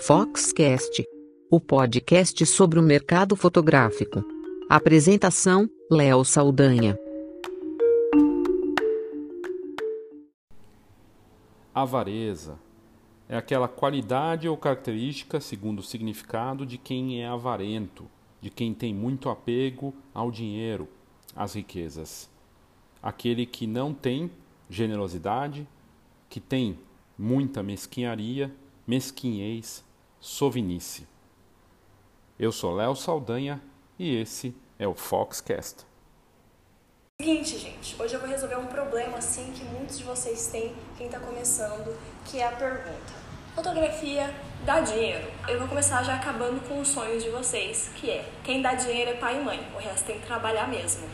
Foxcast, o podcast sobre o mercado fotográfico. Apresentação: Léo Saldanha. Avareza é aquela qualidade ou característica, segundo o significado, de quem é avarento, de quem tem muito apego ao dinheiro, às riquezas. Aquele que não tem generosidade, que tem muita mesquinharia, mesquinhez, sovinice. Eu sou Léo Saldanha e esse é o Foxcast. Seguinte, gente, hoje eu vou resolver um problema assim que muitos de vocês têm, quem está começando, que é a pergunta: fotografia dá dinheiro? Eu vou começar já acabando com os sonhos de vocês, que é quem dá dinheiro é pai e mãe, o resto tem que trabalhar mesmo.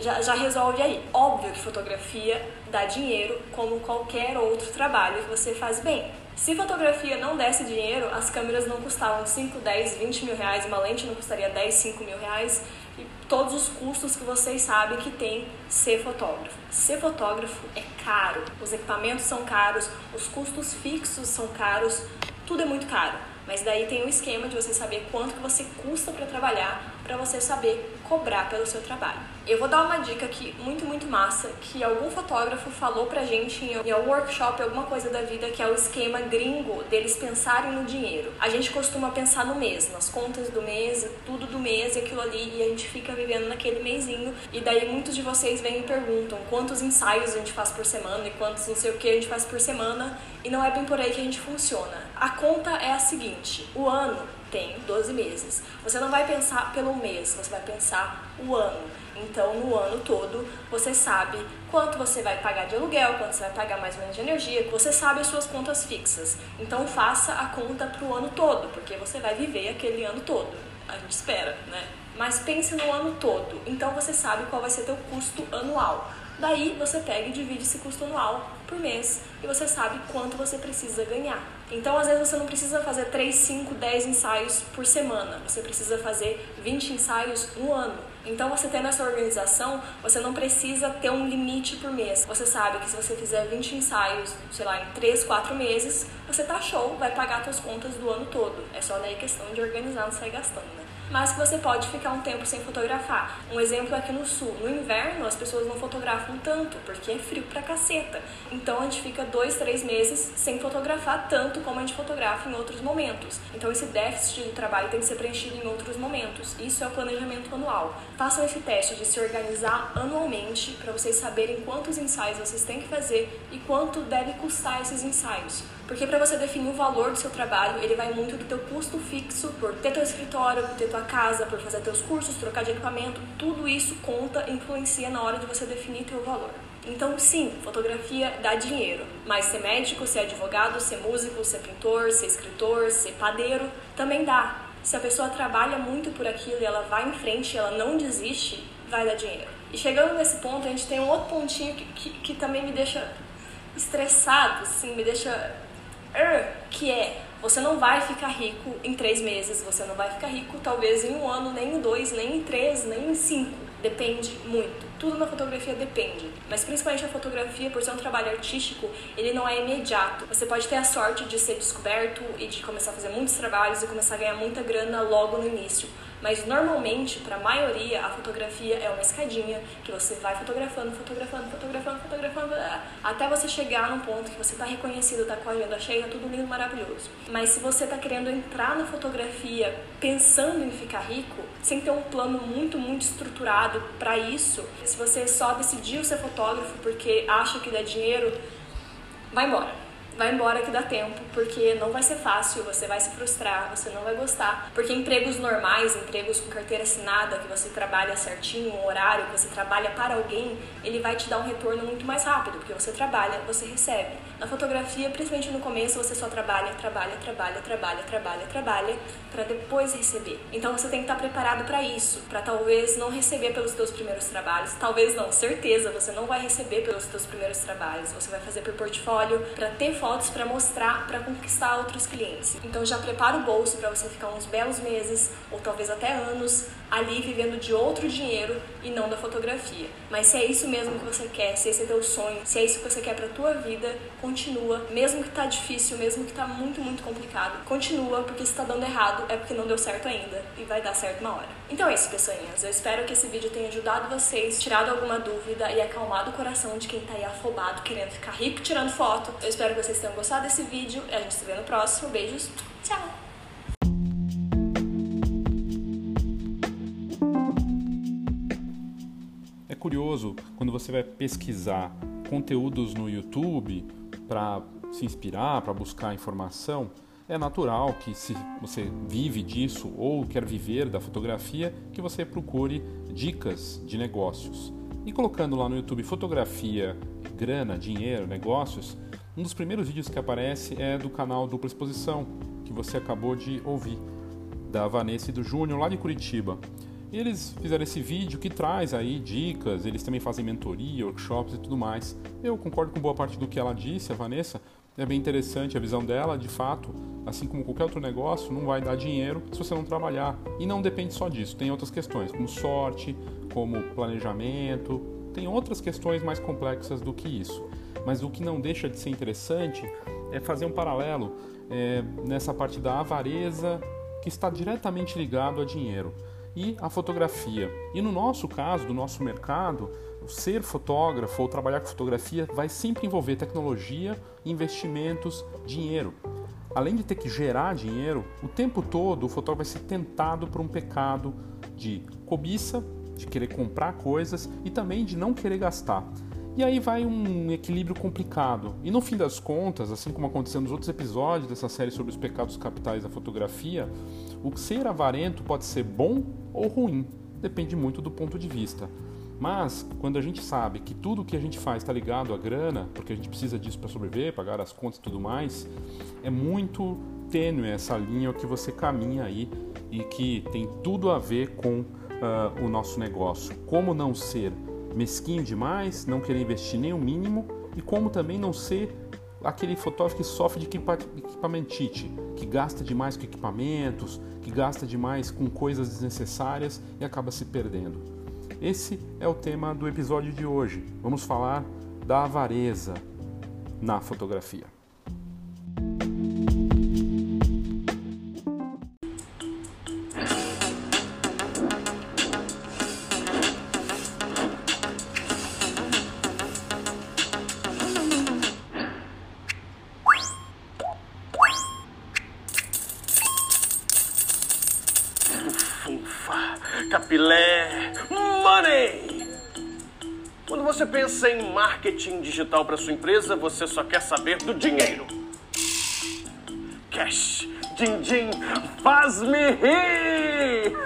Já, já resolve aí. Óbvio que fotografia dá dinheiro, como qualquer outro trabalho que você faz bem. Se fotografia não desse dinheiro, as câmeras não custavam 5, 10, 20 mil reais, uma lente não custaria 10, 5 mil reais, e todos os custos que vocês sabem que tem ser fotógrafo. Ser fotógrafo é caro, os equipamentos são caros, os custos fixos são caros, tudo é muito caro. Mas daí tem um esquema de você saber quanto que você custa para trabalhar, para você saber cobrar pelo seu trabalho. Eu vou dar uma dica aqui muito, muito massa, que algum fotógrafo falou pra gente em algum workshop, alguma coisa da vida, que é o esquema gringo deles pensarem no dinheiro. A gente costuma pensar no mês, nas contas do mês, tudo do mês e aquilo ali, e a gente fica vivendo naquele mêsinho, e daí muitos de vocês vêm e perguntam quantos ensaios a gente faz por semana e quantos não sei o que a gente faz por semana, e não é bem por aí que a gente funciona. A conta é a seguinte, o ano tem 12 meses. Você não vai pensar pelo mês, você vai pensar o ano. Então, no ano todo, você sabe quanto você vai pagar de aluguel, quanto você vai pagar mais ou menos de energia, você sabe as suas contas fixas. Então, faça a conta para o ano todo, porque você vai viver aquele ano todo. A gente espera, né? Mas pense no ano todo. Então, você sabe qual vai ser teu custo anual. Daí, você pega e divide esse custo anual por mês e você sabe quanto você precisa ganhar. Então, às vezes, você não precisa fazer 3, 5, 10 ensaios por semana. Você precisa fazer 20 ensaios no ano. Então, você tendo essa organização, você não precisa ter um limite por mês. Você sabe que se você fizer 20 ensaios, sei lá, em 3, 4 meses, você tá show, vai pagar suas contas do ano todo. É só daí questão de organizar, não sair gastando, né? Mas que você pode ficar um tempo sem fotografar. Um exemplo é aqui no sul. No inverno, as pessoas não fotografam tanto, porque é frio pra caceta. Então a gente fica dois, três meses sem fotografar tanto como a gente fotografa em outros momentos. Então esse déficit de trabalho tem que ser preenchido em outros momentos. Isso é o planejamento anual. Façam esse teste de se organizar anualmente para vocês saberem quantos ensaios vocês têm que fazer e quanto deve custar esses ensaios. Porque para você definir o valor do seu trabalho, ele vai muito do teu custo fixo por ter teu escritório, por ter tua casa, por fazer teus cursos, trocar de equipamento, tudo isso conta, influencia na hora de você definir teu valor. Então, sim, fotografia dá dinheiro, mas ser médico, ser advogado, ser músico, ser pintor, ser escritor, ser padeiro, também dá. Se a pessoa trabalha muito por aquilo e ela vai em frente, ela não desiste, vai dar dinheiro. E chegando nesse ponto, a gente tem um outro pontinho que, que, que também me deixa estressado, assim, me deixa que é você não vai ficar rico em três meses, você não vai ficar rico talvez em um ano, nem em dois, nem em três, nem em cinco. Depende muito. Tudo na fotografia depende. Mas principalmente a fotografia, por ser um trabalho artístico, ele não é imediato. Você pode ter a sorte de ser descoberto e de começar a fazer muitos trabalhos e começar a ganhar muita grana logo no início. Mas normalmente, para a maioria, a fotografia é uma escadinha que você vai fotografando, fotografando, fotografando, fotografando, até você chegar num ponto que você está reconhecido, está com a agenda cheia, tudo lindo, maravilhoso. Mas se você está querendo entrar na fotografia pensando em ficar rico, sem ter um plano muito, muito estruturado para isso, se você só decidiu ser fotógrafo porque acha que dá dinheiro, vai embora vai embora que dá tempo, porque não vai ser fácil, você vai se frustrar, você não vai gostar. Porque empregos normais, empregos com carteira assinada, que você trabalha certinho, um horário, que você trabalha para alguém, ele vai te dar um retorno muito mais rápido, porque você trabalha, você recebe. Na fotografia, principalmente no começo, você só trabalha, trabalha, trabalha, trabalha, trabalha, trabalha, para depois receber. Então você tem que estar preparado para isso, para talvez não receber pelos seus primeiros trabalhos, talvez não, certeza, você não vai receber pelos seus primeiros trabalhos, você vai fazer por portfólio, para ter foto fotos para mostrar, para conquistar outros clientes. Então já prepara o bolso para você ficar uns belos meses ou talvez até anos ali vivendo de outro dinheiro e não da fotografia. Mas se é isso mesmo que você quer, se esse é teu sonho, se é isso que você quer pra tua vida, continua, mesmo que tá difícil, mesmo que tá muito, muito complicado, continua, porque se tá dando errado é porque não deu certo ainda e vai dar certo uma hora. Então é isso, pessoinhas. Eu espero que esse vídeo tenha ajudado vocês, tirado alguma dúvida e acalmado o coração de quem tá aí afobado, querendo ficar rico tirando foto. Eu espero que vocês tenham gostado desse vídeo a gente se vê no próximo. Beijos, tchau! Curioso quando você vai pesquisar conteúdos no YouTube para se inspirar, para buscar informação, é natural que se você vive disso ou quer viver da fotografia, que você procure dicas de negócios. E colocando lá no YouTube fotografia, grana, dinheiro, negócios, um dos primeiros vídeos que aparece é do canal Dupla Exposição, que você acabou de ouvir, da Vanessa e do Júnior lá de Curitiba. E eles fizeram esse vídeo que traz aí dicas, eles também fazem mentoria, workshops e tudo mais. Eu concordo com boa parte do que ela disse, a Vanessa. É bem interessante a visão dela, de fato, assim como qualquer outro negócio, não vai dar dinheiro se você não trabalhar. E não depende só disso, tem outras questões, como sorte, como planejamento, tem outras questões mais complexas do que isso. Mas o que não deixa de ser interessante é fazer um paralelo é, nessa parte da avareza que está diretamente ligado a dinheiro e a fotografia. E no nosso caso, do nosso mercado, ser fotógrafo ou trabalhar com fotografia vai sempre envolver tecnologia, investimentos, dinheiro. Além de ter que gerar dinheiro, o tempo todo o fotógrafo vai ser tentado por um pecado de cobiça, de querer comprar coisas e também de não querer gastar. E aí vai um equilíbrio complicado. E no fim das contas, assim como aconteceu nos outros episódios dessa série sobre os pecados capitais da fotografia, o ser avarento pode ser bom ou ruim, depende muito do ponto de vista. Mas quando a gente sabe que tudo que a gente faz está ligado à grana, porque a gente precisa disso para sobreviver, pagar as contas e tudo mais, é muito tênue essa linha que você caminha aí e que tem tudo a ver com uh, o nosso negócio. Como não ser mesquinho demais, não querer investir nem o mínimo e como também não ser aquele fotógrafo que sofre de equipamentite, que gasta demais com equipamentos, que gasta demais com coisas desnecessárias e acaba se perdendo. Esse é o tema do episódio de hoje. Vamos falar da avareza na fotografia. Capilé, money! Quando você pensa em marketing digital para sua empresa, você só quer saber do dinheiro. Cash, din din, faz-me rir!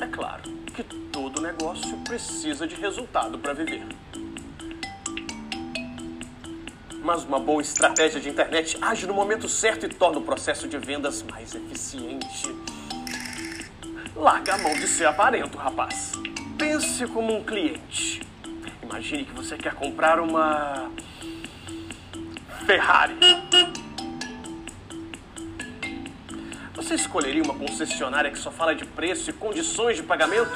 É claro que todo negócio precisa de resultado para viver. Mas uma boa estratégia de internet age no momento certo e torna o processo de vendas mais eficiente. Larga a mão de ser aparento, rapaz. Pense como um cliente. Imagine que você quer comprar uma Ferrari. Você escolheria uma concessionária que só fala de preço e condições de pagamento?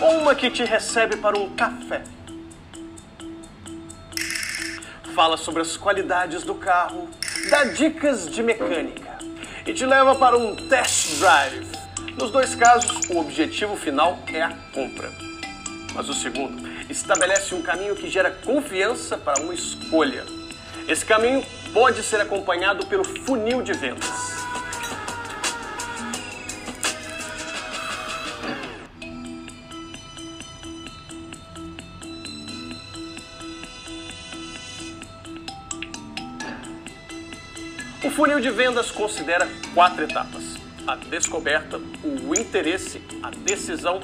Ou uma que te recebe para um café? Fala sobre as qualidades do carro, dá dicas de mecânica e te leva para um test drive. Nos dois casos, o objetivo final é a compra. Mas o segundo estabelece um caminho que gera confiança para uma escolha. Esse caminho pode ser acompanhado pelo funil de vendas. O funil de vendas considera quatro etapas: a descoberta, o interesse, a decisão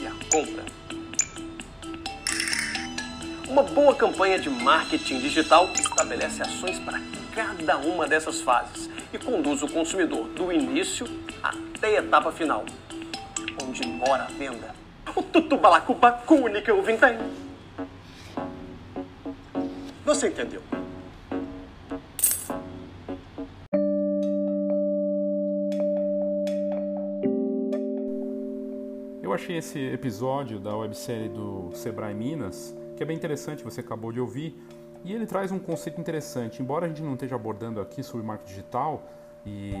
e a compra. Uma boa campanha de marketing digital estabelece ações para cada uma dessas fases e conduz o consumidor do início até a etapa final, onde mora a venda. O tutubalacubacune que eu vim tem. Você entendeu? Achei esse episódio da websérie do Sebrae Minas, que é bem interessante, você acabou de ouvir, e ele traz um conceito interessante. Embora a gente não esteja abordando aqui sobre marketing digital e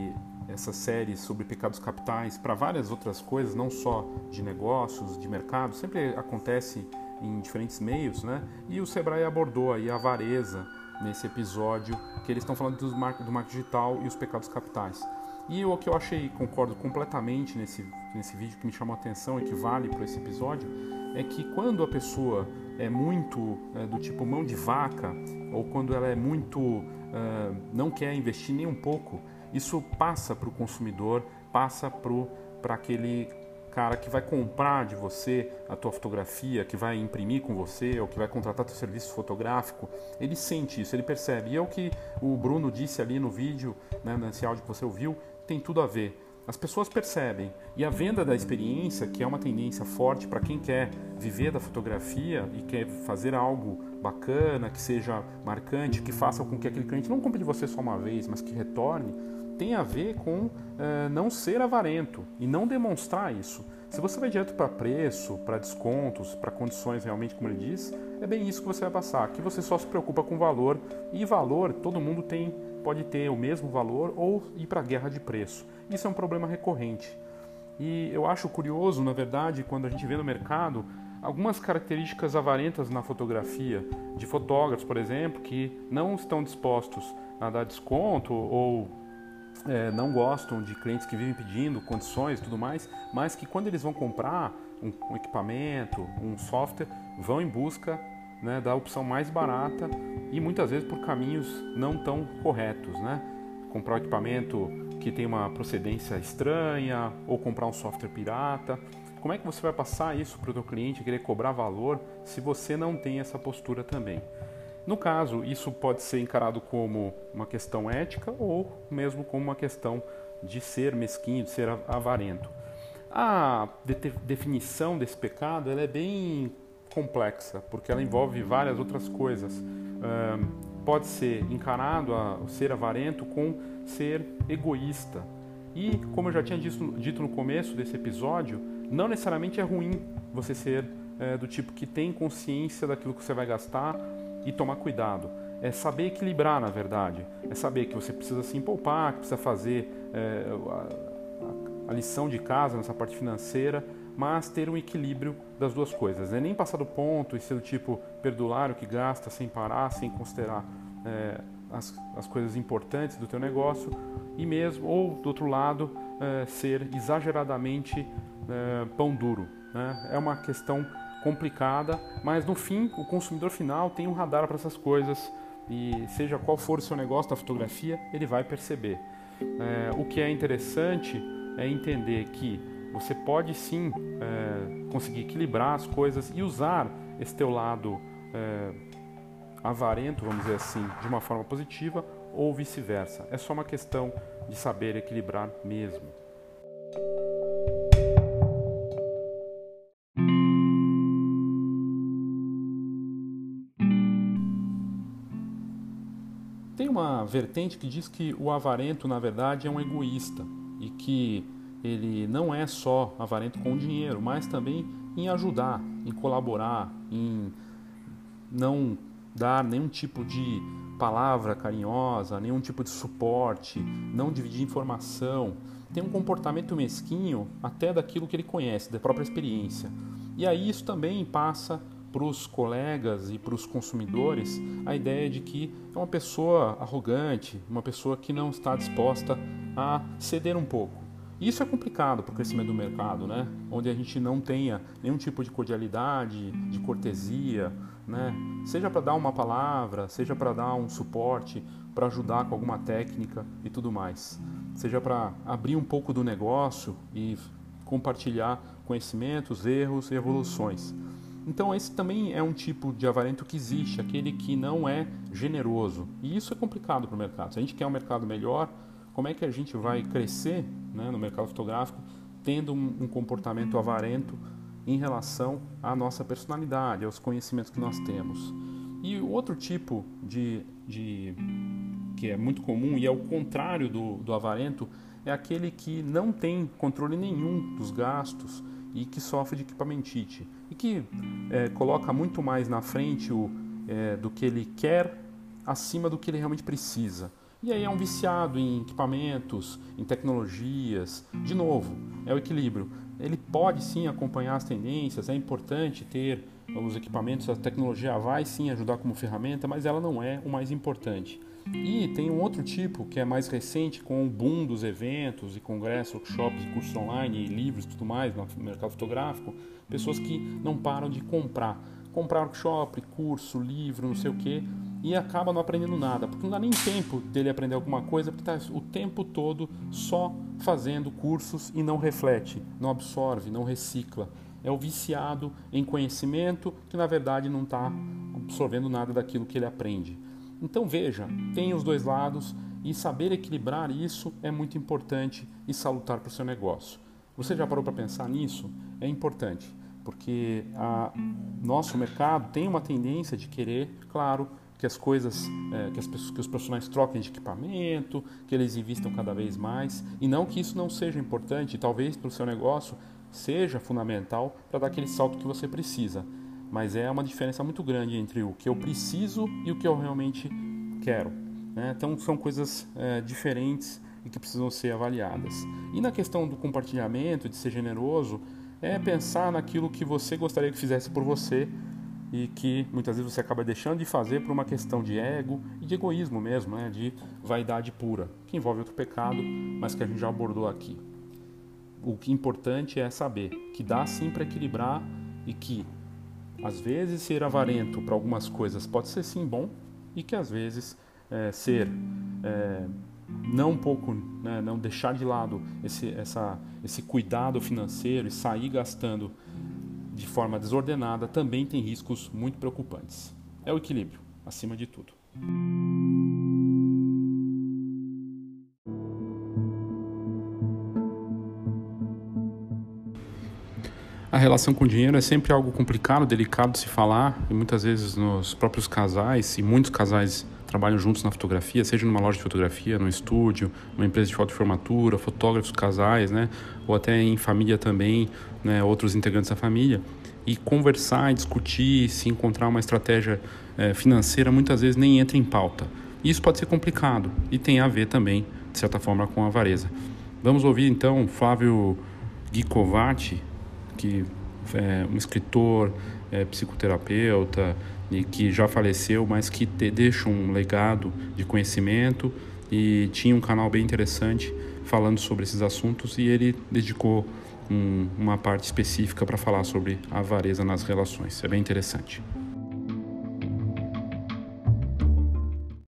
essa série sobre pecados capitais para várias outras coisas, não só de negócios, de mercado, sempre acontece em diferentes meios, né? E o Sebrae abordou aí a avareza nesse episódio, que eles estão falando do marketing digital e os pecados capitais. E o que eu achei, concordo completamente nesse, nesse vídeo que me chamou a atenção e que vale para esse episódio, é que quando a pessoa é muito é, do tipo mão de vaca, ou quando ela é muito. Uh, não quer investir nem um pouco, isso passa para o consumidor, passa para aquele cara que vai comprar de você a tua fotografia, que vai imprimir com você, ou que vai contratar teu serviço fotográfico, ele sente isso, ele percebe. E é o que o Bruno disse ali no vídeo, né, nesse áudio que você ouviu, tem tudo a ver. As pessoas percebem. E a venda da experiência, que é uma tendência forte para quem quer viver da fotografia e quer fazer algo bacana, que seja marcante, que faça com que aquele cliente não compre de você só uma vez, mas que retorne, tem a ver com uh, não ser avarento e não demonstrar isso. Se você vai direto para preço, para descontos, para condições realmente, como ele diz, é bem isso que você vai passar. Que você só se preocupa com valor e valor todo mundo tem pode ter o mesmo valor ou ir para a guerra de preço. Isso é um problema recorrente. E eu acho curioso, na verdade, quando a gente vê no mercado algumas características avarentas na fotografia, de fotógrafos, por exemplo, que não estão dispostos a dar desconto ou é, não gostam de clientes que vivem pedindo condições e tudo mais, mas que quando eles vão comprar um, um equipamento, um software, vão em busca né, da opção mais barata e muitas vezes por caminhos não tão corretos, né? Comprar um equipamento que tem uma procedência estranha ou comprar um software pirata. Como é que você vai passar isso para o seu cliente querer cobrar valor se você não tem essa postura também? No caso, isso pode ser encarado como uma questão ética ou mesmo como uma questão de ser mesquinho, de ser avarento. A definição desse pecado é bem complexa, porque ela envolve várias outras coisas. Pode ser encarado a ser avarento com ser egoísta. E, como eu já tinha dito, dito no começo desse episódio, não necessariamente é ruim você ser é, do tipo que tem consciência daquilo que você vai gastar e tomar cuidado. É saber equilibrar, na verdade. É saber que você precisa se poupar, que precisa fazer é, a, a, lição de casa nessa parte financeira, mas ter um equilíbrio das duas coisas. É nem passar do ponto e ser do tipo perdulário que gasta sem parar, sem considerar é, as, as coisas importantes do teu negócio e mesmo, ou do outro lado, é, ser exageradamente é, pão duro. Né? É uma questão complicada, mas no fim o consumidor final tem um radar para essas coisas e seja qual for o seu negócio da fotografia, ele vai perceber. É, o que é interessante é entender que você pode sim é, conseguir equilibrar as coisas e usar esse teu lado é, avarento, vamos dizer assim, de uma forma positiva ou vice-versa. É só uma questão de saber equilibrar mesmo. Tem uma vertente que diz que o avarento, na verdade, é um egoísta e que ele não é só avarento com dinheiro, mas também em ajudar, em colaborar, em não dar nenhum tipo de palavra carinhosa, nenhum tipo de suporte, não dividir informação, tem um comportamento mesquinho até daquilo que ele conhece, da própria experiência. E aí isso também passa para os colegas e para os consumidores a ideia de que é uma pessoa arrogante, uma pessoa que não está disposta a ceder um pouco. Isso é complicado para o crescimento do mercado, né? onde a gente não tenha nenhum tipo de cordialidade, de cortesia, né? seja para dar uma palavra, seja para dar um suporte, para ajudar com alguma técnica e tudo mais, seja para abrir um pouco do negócio e compartilhar conhecimentos, erros e evoluções. Então esse também é um tipo de avarento que existe, aquele que não é generoso. E isso é complicado para o mercado. Se a gente quer um mercado melhor, como é que a gente vai crescer né, no mercado fotográfico tendo um, um comportamento avarento em relação à nossa personalidade, aos conhecimentos que nós temos. E outro tipo de, de que é muito comum e é o contrário do, do avarento é aquele que não tem controle nenhum dos gastos e que sofre de equipamentite e que é, coloca muito mais na frente o, é, do que ele quer acima do que ele realmente precisa. E aí é um viciado em equipamentos, em tecnologias. De novo, é o equilíbrio. Ele pode sim acompanhar as tendências, é importante ter os equipamentos, a tecnologia vai sim ajudar como ferramenta, mas ela não é o mais importante. E tem um outro tipo que é mais recente, com o boom dos eventos e congressos, workshops, cursos online, livros e tudo mais no mercado fotográfico, pessoas que não param de comprar. Comprar workshop, curso, livro, não sei o que, e acaba não aprendendo nada, porque não dá nem tempo dele aprender alguma coisa, porque está o tempo todo só fazendo cursos e não reflete, não absorve, não recicla. É o viciado em conhecimento que na verdade não está absorvendo nada daquilo que ele aprende. Então veja, tem os dois lados e saber equilibrar isso é muito importante e salutar para o seu negócio. Você já parou para pensar nisso? É importante, porque a nosso mercado tem uma tendência de querer, claro, que as coisas, é, que, as que os profissionais troquem de equipamento, que eles investam cada vez mais, e não que isso não seja importante, talvez para o seu negócio seja fundamental para dar aquele salto que você precisa. Mas é uma diferença muito grande entre o que eu preciso e o que eu realmente quero. Né? Então são coisas é, diferentes e que precisam ser avaliadas. E na questão do compartilhamento, de ser generoso, é pensar naquilo que você gostaria que fizesse por você e que muitas vezes você acaba deixando de fazer por uma questão de ego e de egoísmo mesmo, né? de vaidade pura, que envolve outro pecado, mas que a gente já abordou aqui. O que é importante é saber que dá sim para equilibrar e que às vezes ser avarento para algumas coisas pode ser sim bom e que às vezes é, ser é, não um pouco, né, não deixar de lado esse, essa, esse cuidado financeiro e sair gastando de forma desordenada também tem riscos muito preocupantes. É o equilíbrio, acima de tudo. A relação com o dinheiro é sempre algo complicado, delicado de se falar, e muitas vezes nos próprios casais, e muitos casais trabalham juntos na fotografia, seja numa loja de fotografia, no estúdio, uma empresa de foto formatura, fotógrafos casais, né, ou até em família também, né, outros integrantes da família, e conversar, discutir, se encontrar uma estratégia é, financeira muitas vezes nem entra em pauta. Isso pode ser complicado e tem a ver também, de certa forma, com a avareza. Vamos ouvir então Flávio Gicovati, que é um escritor, é, psicoterapeuta, e que já faleceu, mas que te, deixa um legado de conhecimento e tinha um canal bem interessante falando sobre esses assuntos e ele dedicou um, uma parte específica para falar sobre a avareza nas relações. É bem interessante.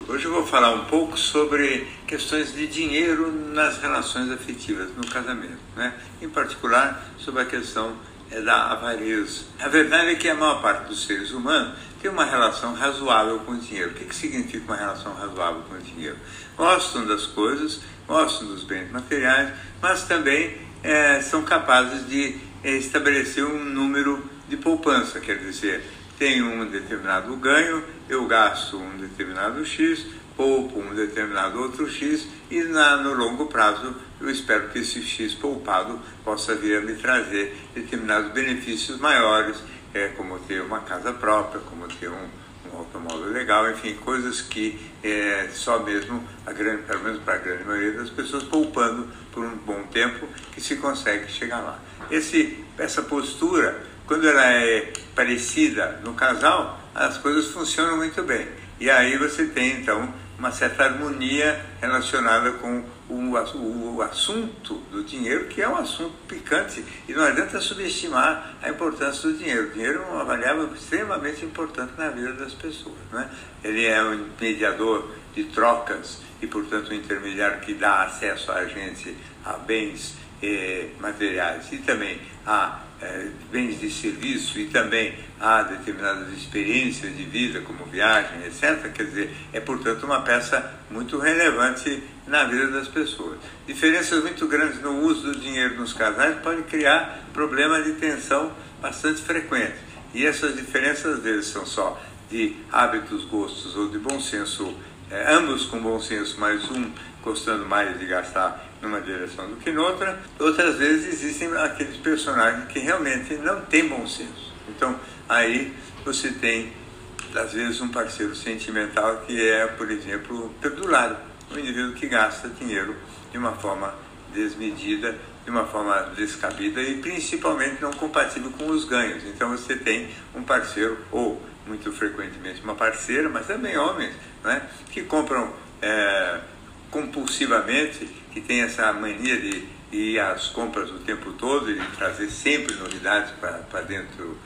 Hoje eu vou falar um pouco sobre questões de dinheiro nas relações afetivas, no casamento, né? em particular sobre a questão é da avareza. A verdade é que a maior parte dos seres humanos tem uma relação razoável com o dinheiro. O que, que significa uma relação razoável com o dinheiro? Gostam das coisas, gostam dos bens materiais, mas também é, são capazes de é, estabelecer um número de poupança, quer dizer, tenho um determinado ganho, eu gasto um determinado X, poupo um determinado outro X e na, no longo prazo eu espero que esse X poupado possa vir a me trazer determinados benefícios maiores, é, como ter uma casa própria, como ter um, um automóvel legal, enfim, coisas que é, só mesmo, a grande, pelo menos para a grande maioria das pessoas, poupando por um bom tempo, que se consegue chegar lá. Esse, essa postura, quando ela é parecida no casal, as coisas funcionam muito bem. E aí você tem, então, uma certa harmonia relacionada com o, assunto do dinheiro, que é um assunto picante, e não adianta subestimar a importância do dinheiro. O dinheiro é uma variável extremamente importante na vida das pessoas. Né? Ele é um mediador de trocas e, portanto, um intermediário que dá acesso a gente a bens eh, materiais e também a é, bens de serviço e também há determinadas experiências de vida, como viagem, etc. Quer dizer, é portanto uma peça muito relevante na vida das pessoas. Diferenças muito grandes no uso do dinheiro nos casais podem criar problemas de tensão bastante frequentes. E essas diferenças, vezes, são só de hábitos, gostos ou de bom senso, é, ambos com bom senso, mas um gostando mais de gastar numa direção do que noutra. Outras vezes existem aqueles personagens que realmente não têm bom senso. Então, aí você tem, às vezes, um parceiro sentimental que é, por exemplo, perdulário. Um indivíduo que gasta dinheiro de uma forma desmedida, de uma forma descabida e principalmente não compatível com os ganhos. Então você tem um parceiro, ou muito frequentemente uma parceira, mas também homens, né, que compram é, compulsivamente, que tem essa mania de ir às compras o tempo todo e trazer sempre novidades para dentro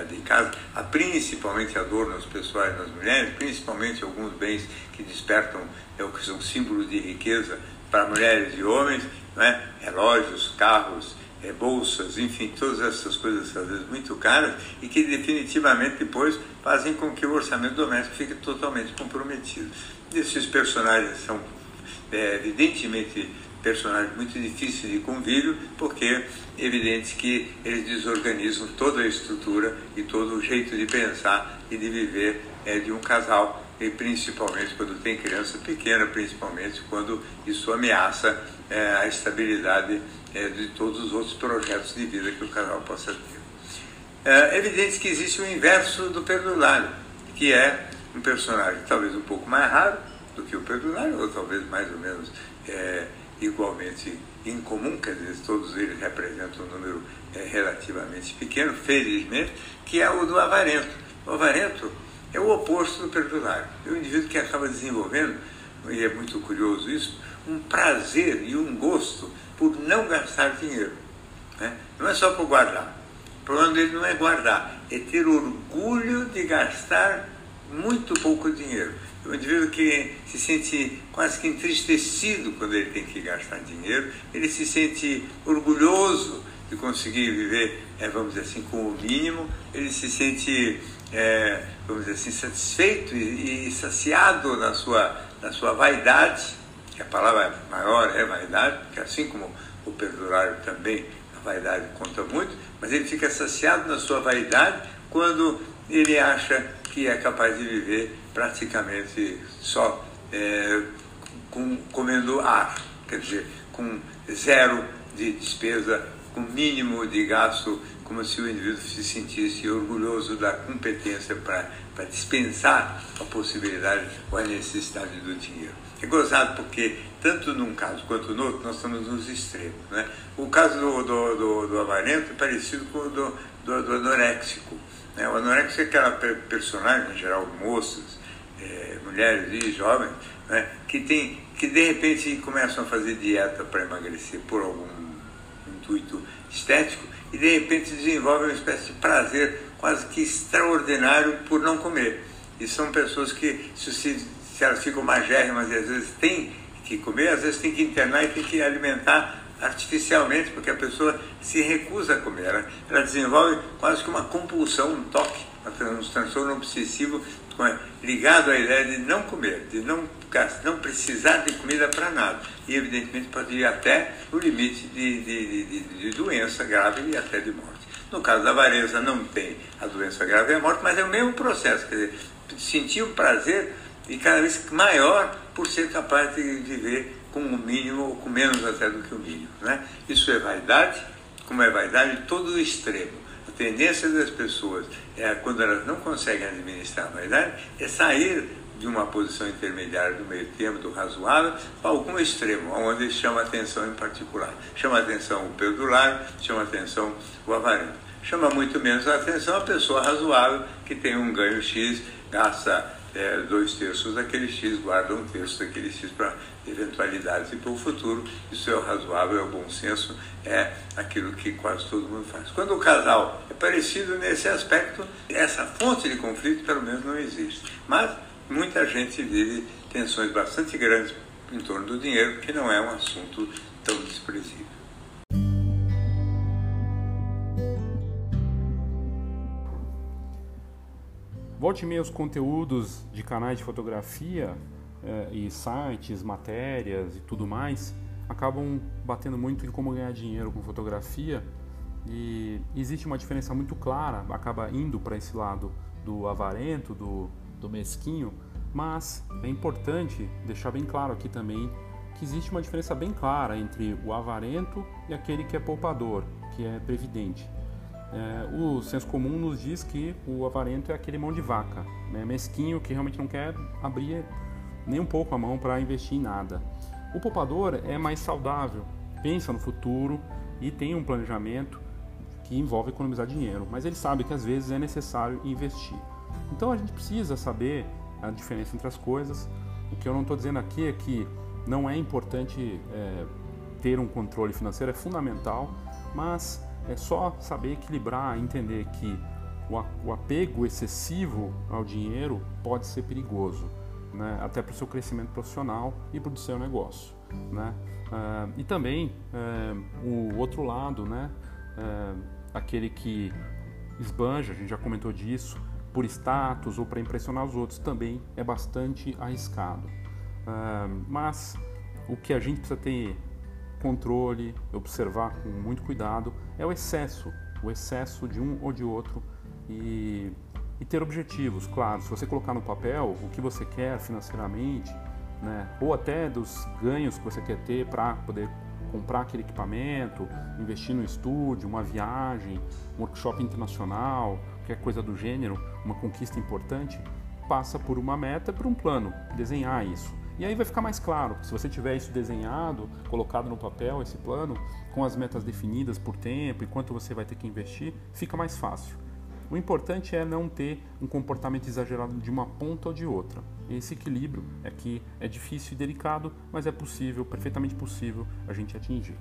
de casa, há principalmente adornos pessoais nas mulheres, principalmente alguns bens que despertam, é, que são símbolos de riqueza para mulheres e homens, né? relógios, carros, é, bolsas, enfim, todas essas coisas às vezes muito caras e que definitivamente depois fazem com que o orçamento doméstico fique totalmente comprometido. Esses personagens são é, evidentemente personagens muito difíceis de convívio, porque é evidente que eles desorganizam toda a estrutura e todo o jeito de pensar e de viver é, de um casal, e principalmente quando tem criança pequena, principalmente quando isso ameaça é, a estabilidade é, de todos os outros projetos de vida que o casal possa ter. É evidente que existe o inverso do perdulário, que é um personagem talvez um pouco mais raro do que o perdulário, ou talvez mais ou menos é, igualmente incomum, quer dizer, todos eles representam um número é, relativamente pequeno, felizmente, que é o do avarento. O avarento é o oposto do perdulário. É um indivíduo que acaba desenvolvendo, e é muito curioso isso, um prazer e um gosto por não gastar dinheiro. Né? Não é só por guardar. O problema dele não é guardar, é ter orgulho de gastar muito pouco dinheiro. Um indivíduo que se sente quase que entristecido quando ele tem que gastar dinheiro, ele se sente orgulhoso de conseguir viver, é, vamos dizer assim, com o mínimo, ele se sente, é, vamos dizer assim, satisfeito e, e, saciado na sua, na sua vaidade, que a palavra maior é vaidade, porque assim como o perdurário também, a vaidade conta muito, mas ele fica saciado na sua vaidade quando ele acha que é capaz de viver praticamente só é, com, comendo ar, quer dizer, com zero de despesa, com mínimo de gasto, como se o indivíduo se sentisse orgulhoso da competência para dispensar a possibilidade ou a necessidade do dinheiro. É gozado porque, tanto num caso quanto no outro, nós estamos nos extremos. Né? O caso do, do, do, do avarento é parecido com o do, do, do anoréxico. Né? O anoréxico é aquela personagem, em geral, moças, é, mulheres e jovens, né, que, tem, que de repente começam a fazer dieta para emagrecer por algum intuito estético e de repente desenvolvem uma espécie de prazer quase que extraordinário por não comer. E são pessoas que, se, elas ficam magérrimas e às vezes têm que comer, às vezes tem que internar e tem que alimentar artificialmente, porque a pessoa se recusa a comer. Ela, desenvolve quase que uma compulsão, um toque, um transtorno obsessivo ligado à ideia de não comer, de não, não precisar de comida para nada. E, evidentemente, pode ir até o limite de, de, de, de, doença grave e até de morte. No caso da avareza, não tem a doença grave e a morte, mas é o mesmo processo. Quer dizer, sentir um prazer e cada vez maior por ser capaz de viver com o mínimo, ou com menos até do que o mínimo. Né? Isso é vaidade, como é vaidade, todo o extremo tendência das pessoas, é, quando elas não conseguem administrar a vaidade, é sair de uma posição intermediária do meio termo, do razoável, para algum extremo, onde chama atenção em particular. Chama atenção o perdulário, chama atenção o avarento. Chama muito menos a atenção a pessoa razoável que tem um ganho X, gasta é, dois terços daquele X, guarda um terço daquele X para eventualidades e para o futuro. Isso é o razoável, é o bom senso, é aquilo que quase todo mundo faz. Quando o casal é parecido nesse aspecto, essa fonte de conflito pelo menos não existe. Mas muita gente vive tensões bastante grandes em torno do dinheiro, que não é um assunto tão desprezível. Volte e meia os conteúdos de canais de fotografia eh, e sites, matérias e tudo mais acabam batendo muito em como ganhar dinheiro com fotografia e existe uma diferença muito clara, acaba indo para esse lado do avarento, do, do mesquinho, mas é importante deixar bem claro aqui também que existe uma diferença bem clara entre o avarento e aquele que é poupador, que é previdente. É, o senso comum nos diz que o avarento é aquele mão de vaca, né, mesquinho que realmente não quer abrir nem um pouco a mão para investir em nada. O poupador é mais saudável, pensa no futuro e tem um planejamento que envolve economizar dinheiro, mas ele sabe que às vezes é necessário investir. Então a gente precisa saber a diferença entre as coisas. O que eu não estou dizendo aqui é que não é importante é, ter um controle financeiro, é fundamental, mas é só saber equilibrar, entender que o apego excessivo ao dinheiro pode ser perigoso, né? até para o seu crescimento profissional e para o seu negócio. Né? Uh, e também uh, o outro lado, né? Uh, aquele que esbanja, a gente já comentou disso, por status ou para impressionar os outros, também é bastante arriscado. mas o que a gente precisa ter controle, observar com muito cuidado, é o excesso, o excesso de um ou de outro e, e ter objetivos, claro. Se você colocar no papel o que você quer financeiramente, né, ou até dos ganhos que você quer ter para poder comprar aquele equipamento, investir no estúdio, uma viagem, um workshop internacional, qualquer coisa do gênero, uma conquista importante, passa por uma meta, por um plano, desenhar isso. E aí vai ficar mais claro, se você tiver isso desenhado, colocado no papel, esse plano, com as metas definidas por tempo e quanto você vai ter que investir, fica mais fácil. O importante é não ter um comportamento exagerado de uma ponta ou de outra. Esse equilíbrio é que é difícil e delicado, mas é possível, perfeitamente possível, a gente atingir.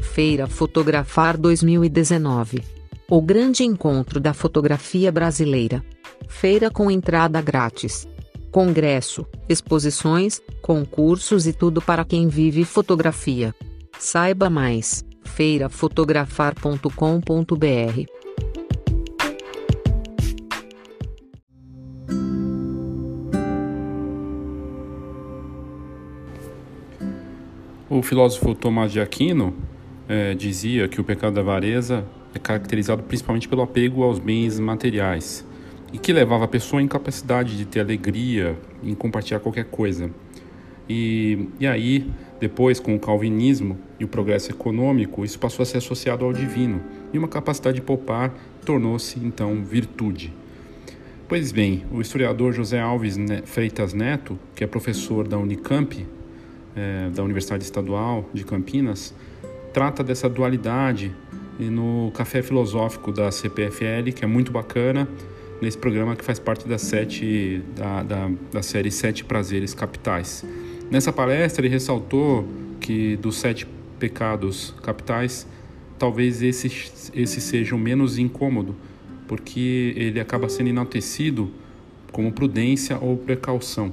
Feira Fotografar 2019 o grande encontro da fotografia brasileira. Feira com entrada grátis. Congresso, exposições, concursos e tudo para quem vive fotografia. Saiba mais: feirafotografar.com.br. O filósofo Tomás de Aquino eh, dizia que o pecado da avareza é caracterizado principalmente pelo apego aos bens materiais e que levava a pessoa à incapacidade de ter alegria em compartilhar qualquer coisa. E, e aí, depois, com o calvinismo e o progresso econômico, isso passou a ser associado ao divino e uma capacidade de poupar tornou-se então virtude. Pois bem, o historiador José Alves Freitas Neto, que é professor da Unicamp, é, da Universidade Estadual de Campinas, trata dessa dualidade e no Café Filosófico da CPFL, que é muito bacana, nesse programa que faz parte da, sete, da, da, da série Sete Prazeres Capitais. Nessa palestra, ele ressaltou que dos sete pecados capitais, talvez esse, esse seja o menos incômodo, porque ele acaba sendo enaltecido como prudência ou precaução.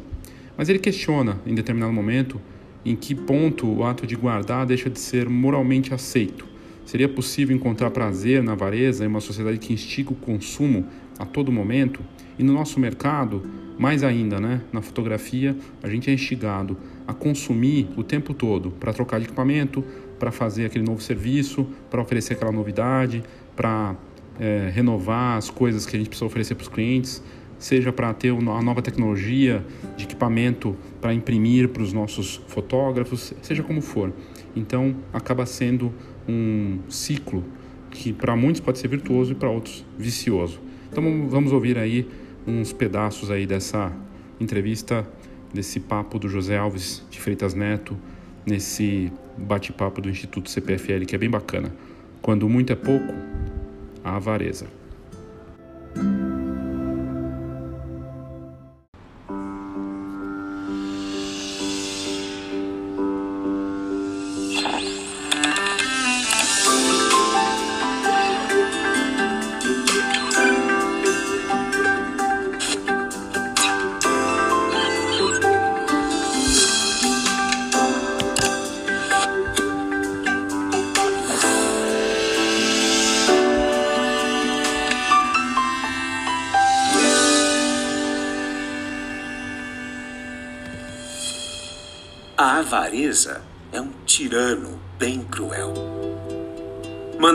Mas ele questiona, em determinado momento, em que ponto o ato de guardar deixa de ser moralmente aceito Seria possível encontrar prazer na avareza em uma sociedade que instiga o consumo a todo momento? E no nosso mercado, mais ainda, né? Na fotografia, a gente é instigado a consumir o tempo todo para trocar de equipamento, para fazer aquele novo serviço, para oferecer aquela novidade, para é, renovar as coisas que a gente precisa oferecer para os clientes, seja para ter a nova tecnologia de equipamento para imprimir para os nossos fotógrafos, seja como for. Então, acaba sendo um ciclo que para muitos pode ser virtuoso e para outros vicioso. Então vamos ouvir aí uns pedaços aí dessa entrevista, desse papo do José Alves de Freitas Neto, nesse bate-papo do Instituto CPFL que é bem bacana. Quando muito é pouco, a avareza.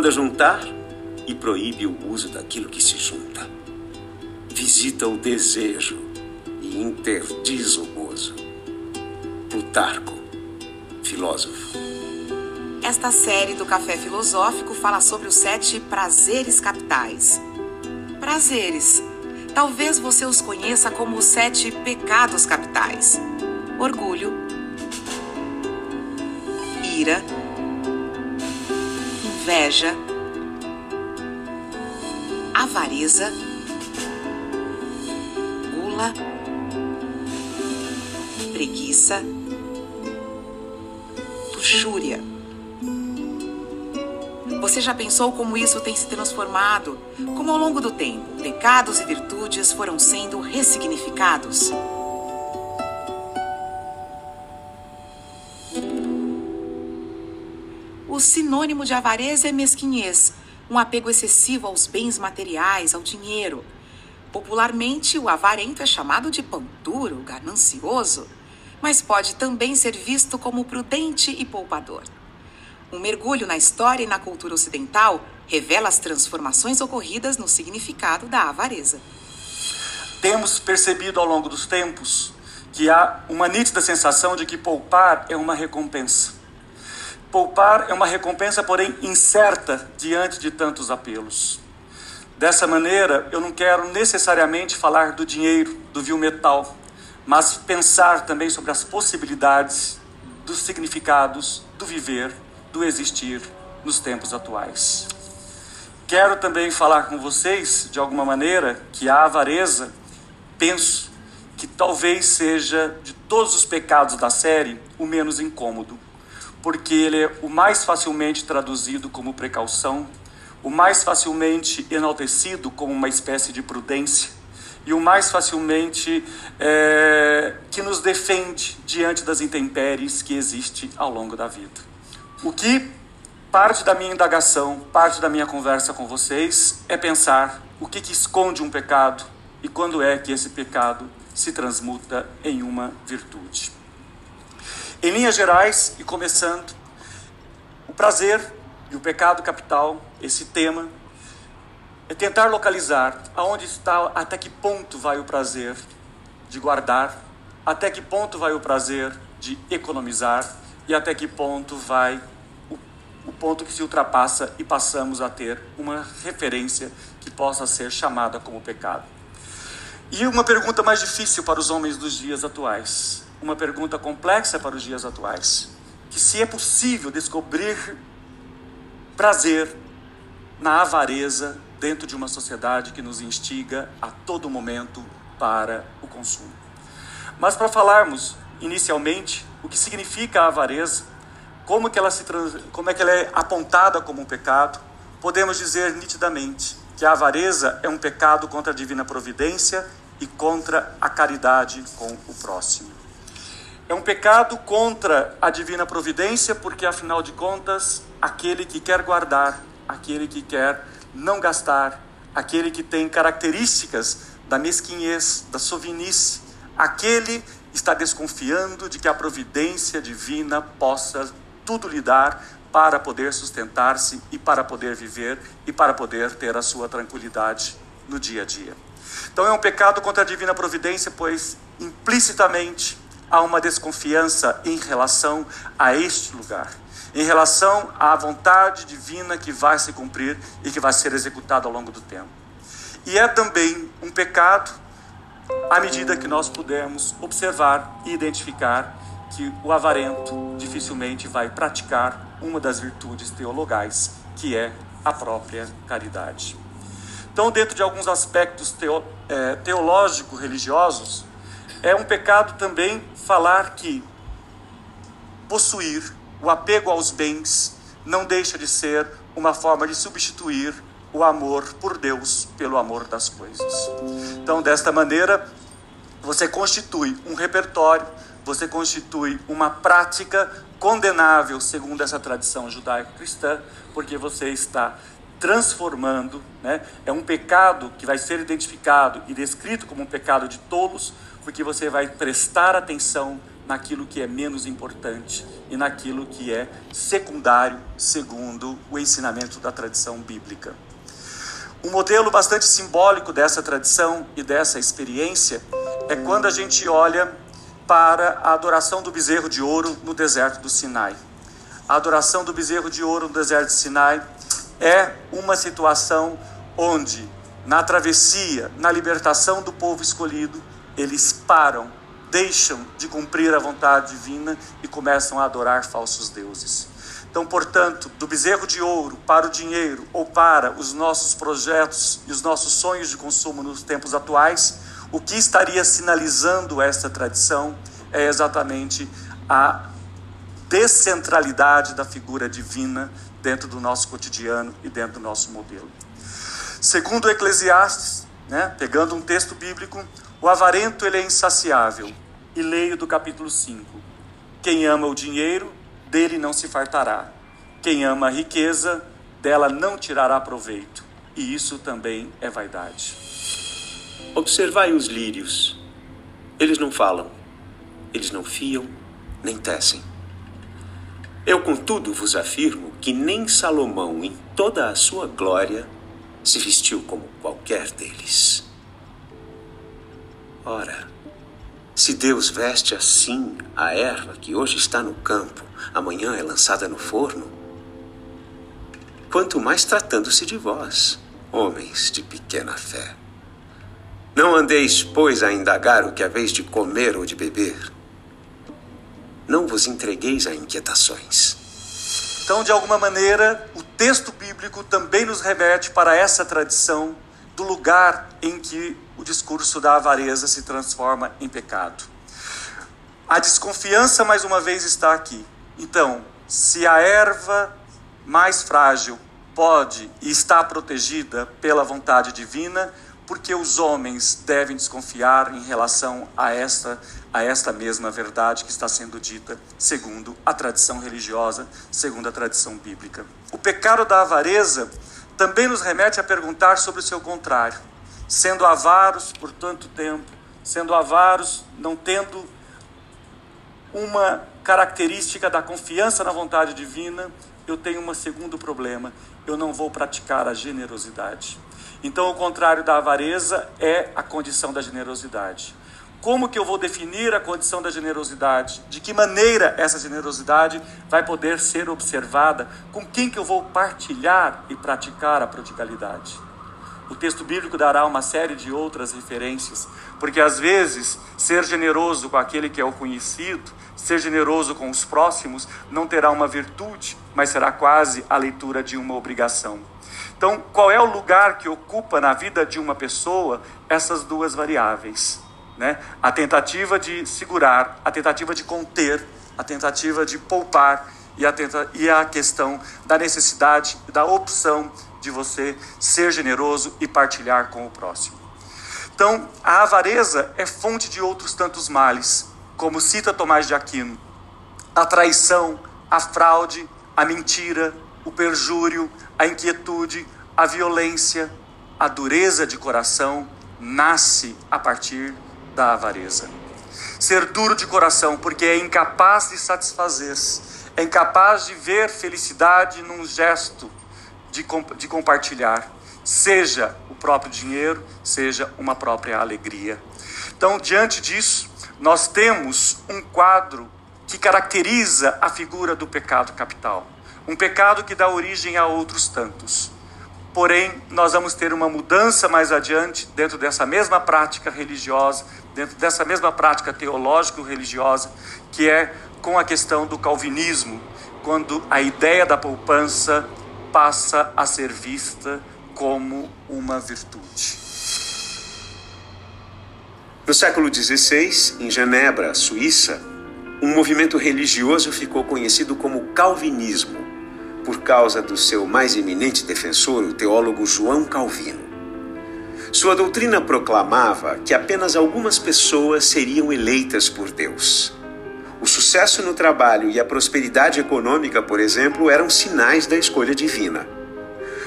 Manda juntar e proíbe o uso daquilo que se junta. visita o desejo e interdiz o gozo. Plutarco, filósofo. Esta série do Café Filosófico fala sobre os sete prazeres capitais. Prazeres. Talvez você os conheça como os sete pecados capitais: orgulho, ira, inveja, avareza, gula, preguiça, luxúria. Você já pensou como isso tem se transformado? Como ao longo do tempo, pecados e virtudes foram sendo ressignificados? O sinônimo de avareza é mesquinhez, um apego excessivo aos bens materiais, ao dinheiro. Popularmente, o avarento é chamado de pão duro, ganancioso, mas pode também ser visto como prudente e poupador. Um mergulho na história e na cultura ocidental revela as transformações ocorridas no significado da avareza. Temos percebido ao longo dos tempos que há uma nítida sensação de que poupar é uma recompensa. Poupar é uma recompensa, porém incerta diante de tantos apelos. Dessa maneira, eu não quero necessariamente falar do dinheiro, do vil metal, mas pensar também sobre as possibilidades, dos significados, do viver, do existir nos tempos atuais. Quero também falar com vocês, de alguma maneira, que a avareza, penso que talvez seja, de todos os pecados da série, o menos incômodo porque ele é o mais facilmente traduzido como precaução, o mais facilmente enaltecido como uma espécie de prudência e o mais facilmente é, que nos defende diante das intempéries que existe ao longo da vida. O que parte da minha indagação, parte da minha conversa com vocês é pensar o que, que esconde um pecado e quando é que esse pecado se transmuta em uma virtude. Em linhas gerais, e começando, o prazer e o pecado capital, esse tema, é tentar localizar aonde está, até que ponto vai o prazer de guardar, até que ponto vai o prazer de economizar e até que ponto vai o, o ponto que se ultrapassa e passamos a ter uma referência que possa ser chamada como pecado. E uma pergunta mais difícil para os homens dos dias atuais uma pergunta complexa para os dias atuais: que se é possível descobrir prazer na avareza dentro de uma sociedade que nos instiga a todo momento para o consumo. Mas para falarmos inicialmente o que significa a avareza, como que ela se como é que ela é apontada como um pecado, podemos dizer nitidamente que a avareza é um pecado contra a divina providência e contra a caridade com o próximo. É um pecado contra a divina providência, porque afinal de contas, aquele que quer guardar, aquele que quer não gastar, aquele que tem características da mesquinhez, da sovinice, aquele está desconfiando de que a providência divina possa tudo lhe dar para poder sustentar-se e para poder viver e para poder ter a sua tranquilidade no dia a dia. Então é um pecado contra a divina providência, pois implicitamente há uma desconfiança em relação a este lugar, em relação à vontade divina que vai se cumprir e que vai ser executada ao longo do tempo. E é também um pecado à medida que nós pudermos observar e identificar que o avarento dificilmente vai praticar uma das virtudes teologais, que é a própria caridade. Então, dentro de alguns aspectos é, teológico-religiosos, é um pecado também falar que possuir, o apego aos bens, não deixa de ser uma forma de substituir o amor por Deus pelo amor das coisas. Então, desta maneira, você constitui um repertório, você constitui uma prática condenável segundo essa tradição judaico-cristã, porque você está transformando, né? é um pecado que vai ser identificado e descrito como um pecado de tolos, porque você vai prestar atenção naquilo que é menos importante e naquilo que é secundário, segundo o ensinamento da tradição bíblica. Um modelo bastante simbólico dessa tradição e dessa experiência é quando a gente olha para a adoração do bezerro de ouro no deserto do Sinai. A adoração do bezerro de ouro no deserto do Sinai é uma situação onde, na travessia, na libertação do povo escolhido, eles param, deixam de cumprir a vontade divina e começam a adorar falsos deuses. Então, portanto, do bezerro de ouro para o dinheiro ou para os nossos projetos e os nossos sonhos de consumo nos tempos atuais, o que estaria sinalizando esta tradição é exatamente a descentralidade da figura divina dentro do nosso cotidiano e dentro do nosso modelo. Segundo Eclesiastes, né, pegando um texto bíblico, o avarento ele é insaciável. E leio do capítulo 5. Quem ama o dinheiro, dele não se fartará. Quem ama a riqueza, dela não tirará proveito. E isso também é vaidade. Observai os lírios. Eles não falam, eles não fiam, nem tecem. Eu, contudo, vos afirmo que nem Salomão, em toda a sua glória, se vestiu como qualquer deles. Ora, se Deus veste assim a erva que hoje está no campo, amanhã é lançada no forno, quanto mais tratando-se de vós, homens de pequena fé. Não andeis, pois, a indagar o que haveis de comer ou de beber não vos entregueis a inquietações. Então, de alguma maneira, o texto bíblico também nos remete para essa tradição do lugar em que o discurso da avareza se transforma em pecado. A desconfiança, mais uma vez, está aqui. Então, se a erva mais frágil pode e está protegida pela vontade divina, porque os homens devem desconfiar em relação a esta, a esta mesma verdade que está sendo dita segundo a tradição religiosa, segundo a tradição bíblica. O pecado da avareza também nos remete a perguntar sobre o seu contrário. Sendo avaros por tanto tempo, sendo avaros, não tendo uma característica da confiança na vontade divina, eu tenho um segundo problema: eu não vou praticar a generosidade. Então, o contrário da avareza é a condição da generosidade. Como que eu vou definir a condição da generosidade? De que maneira essa generosidade vai poder ser observada? Com quem que eu vou partilhar e praticar a prodigalidade? O texto bíblico dará uma série de outras referências, porque às vezes ser generoso com aquele que é o conhecido, ser generoso com os próximos, não terá uma virtude, mas será quase a leitura de uma obrigação. Então, qual é o lugar que ocupa na vida de uma pessoa essas duas variáveis? Né? A tentativa de segurar, a tentativa de conter, a tentativa de poupar e a, tenta, e a questão da necessidade, da opção de você ser generoso e partilhar com o próximo. Então, a avareza é fonte de outros tantos males, como cita Tomás de Aquino: a traição, a fraude, a mentira, o perjúrio, a inquietude, a violência, a dureza de coração nasce a partir da avareza. Ser duro de coração porque é incapaz de satisfazer-se, é incapaz de ver felicidade num gesto de, de compartilhar, seja o próprio dinheiro, seja uma própria alegria. Então, diante disso, nós temos um quadro que caracteriza a figura do pecado capital um pecado que dá origem a outros tantos. Porém, nós vamos ter uma mudança mais adiante dentro dessa mesma prática religiosa, dentro dessa mesma prática teológico-religiosa, que é com a questão do calvinismo, quando a ideia da poupança passa a ser vista como uma virtude. No século XVI, em Genebra, Suíça, um movimento religioso ficou conhecido como calvinismo por causa do seu mais eminente defensor, o teólogo João Calvino. Sua doutrina proclamava que apenas algumas pessoas seriam eleitas por Deus. O sucesso no trabalho e a prosperidade econômica, por exemplo, eram sinais da escolha divina.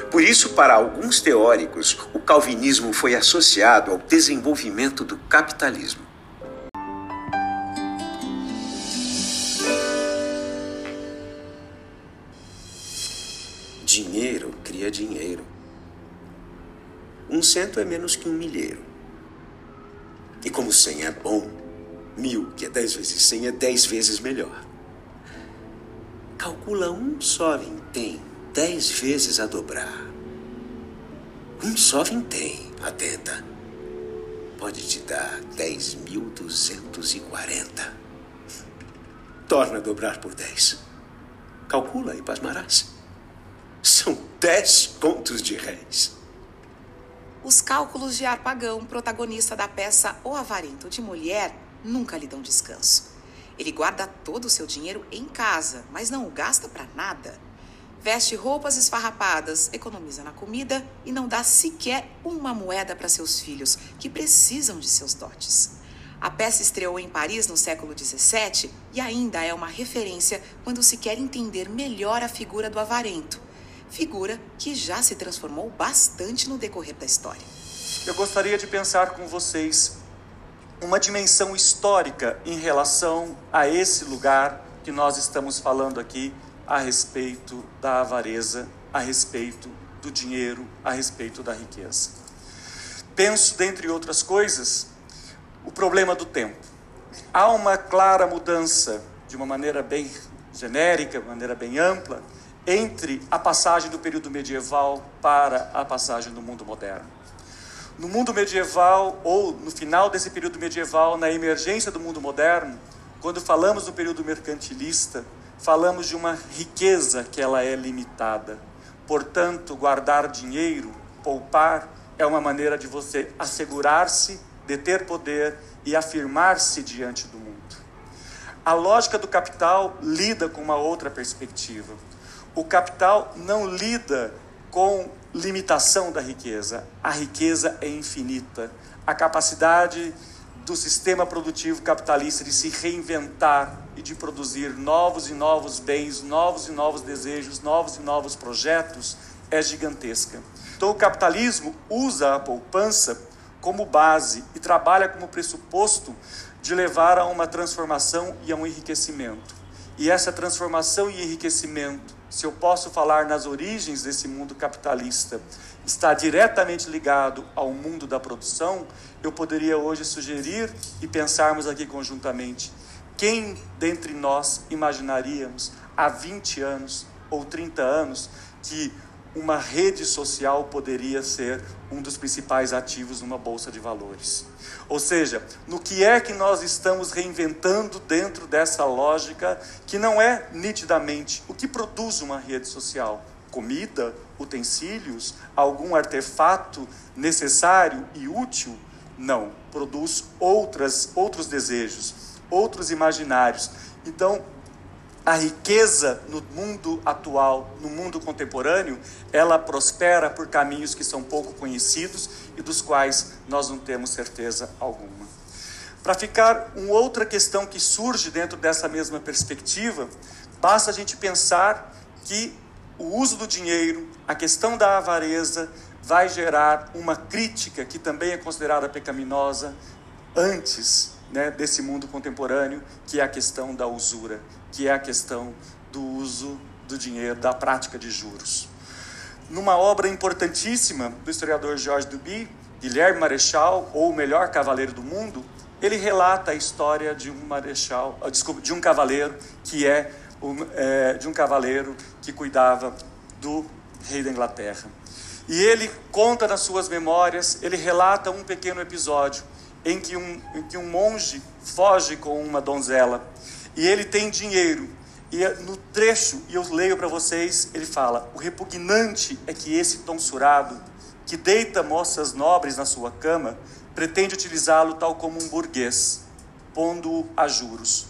Por isso, para alguns teóricos, o calvinismo foi associado ao desenvolvimento do capitalismo. Dinheiro cria dinheiro. um cento é menos que um milheiro. E como cem é bom, mil, que é dez vezes cem, é dez vezes melhor. Calcula um só vintém dez vezes a dobrar. Um só vintém, atenta, pode te dar dez mil duzentos e quarenta. Torna a dobrar por dez. Calcula e pasmarás. São dez contos de réis. Os cálculos de Arpagão, protagonista da peça O Avarento de Mulher, nunca lhe dão descanso. Ele guarda todo o seu dinheiro em casa, mas não o gasta para nada. Veste roupas esfarrapadas, economiza na comida e não dá sequer uma moeda para seus filhos, que precisam de seus dotes. A peça estreou em Paris no século XVII e ainda é uma referência quando se quer entender melhor a figura do avarento figura que já se transformou bastante no decorrer da história. Eu gostaria de pensar com vocês uma dimensão histórica em relação a esse lugar que nós estamos falando aqui a respeito da avareza, a respeito do dinheiro, a respeito da riqueza. Penso, dentre outras coisas, o problema do tempo. Há uma clara mudança, de uma maneira bem genérica, de maneira bem ampla, entre a passagem do período medieval para a passagem do mundo moderno. No mundo medieval, ou no final desse período medieval, na emergência do mundo moderno, quando falamos do período mercantilista, falamos de uma riqueza que ela é limitada. Portanto, guardar dinheiro, poupar, é uma maneira de você assegurar-se, de ter poder e afirmar-se diante do mundo. A lógica do capital lida com uma outra perspectiva o capital não lida com limitação da riqueza. A riqueza é infinita. A capacidade do sistema produtivo capitalista de se reinventar e de produzir novos e novos bens, novos e novos desejos, novos e novos projetos é gigantesca. Então, o capitalismo usa a poupança como base e trabalha como pressuposto de levar a uma transformação e a um enriquecimento. E essa transformação e enriquecimento se eu posso falar nas origens desse mundo capitalista, está diretamente ligado ao mundo da produção, eu poderia hoje sugerir e pensarmos aqui conjuntamente: quem dentre nós imaginaríamos há 20 anos ou 30 anos que uma rede social poderia ser um dos principais ativos numa bolsa de valores. Ou seja, no que é que nós estamos reinventando dentro dessa lógica que não é nitidamente o que produz uma rede social? Comida, utensílios, algum artefato necessário e útil? Não, produz outras outros desejos, outros imaginários. Então, a riqueza no mundo atual, no mundo contemporâneo, ela prospera por caminhos que são pouco conhecidos e dos quais nós não temos certeza alguma. Para ficar uma outra questão que surge dentro dessa mesma perspectiva, basta a gente pensar que o uso do dinheiro, a questão da avareza, vai gerar uma crítica que também é considerada pecaminosa antes né, desse mundo contemporâneo, que é a questão da usura, que é a questão do uso do dinheiro, da prática de juros. Numa obra importantíssima do historiador Georges Duby, Guilherme Marechal, ou o melhor cavaleiro do mundo, ele relata a história de um marechal, ah, desculpa, de um cavaleiro que é, é de um cavaleiro que cuidava do rei da Inglaterra. E ele conta nas suas memórias, ele relata um pequeno episódio em que um, em que um monge foge com uma donzela e ele tem dinheiro. E é no trecho, e eu leio para vocês, ele fala: O repugnante é que esse tonsurado, que deita moças nobres na sua cama, pretende utilizá-lo tal como um burguês, pondo-o a juros.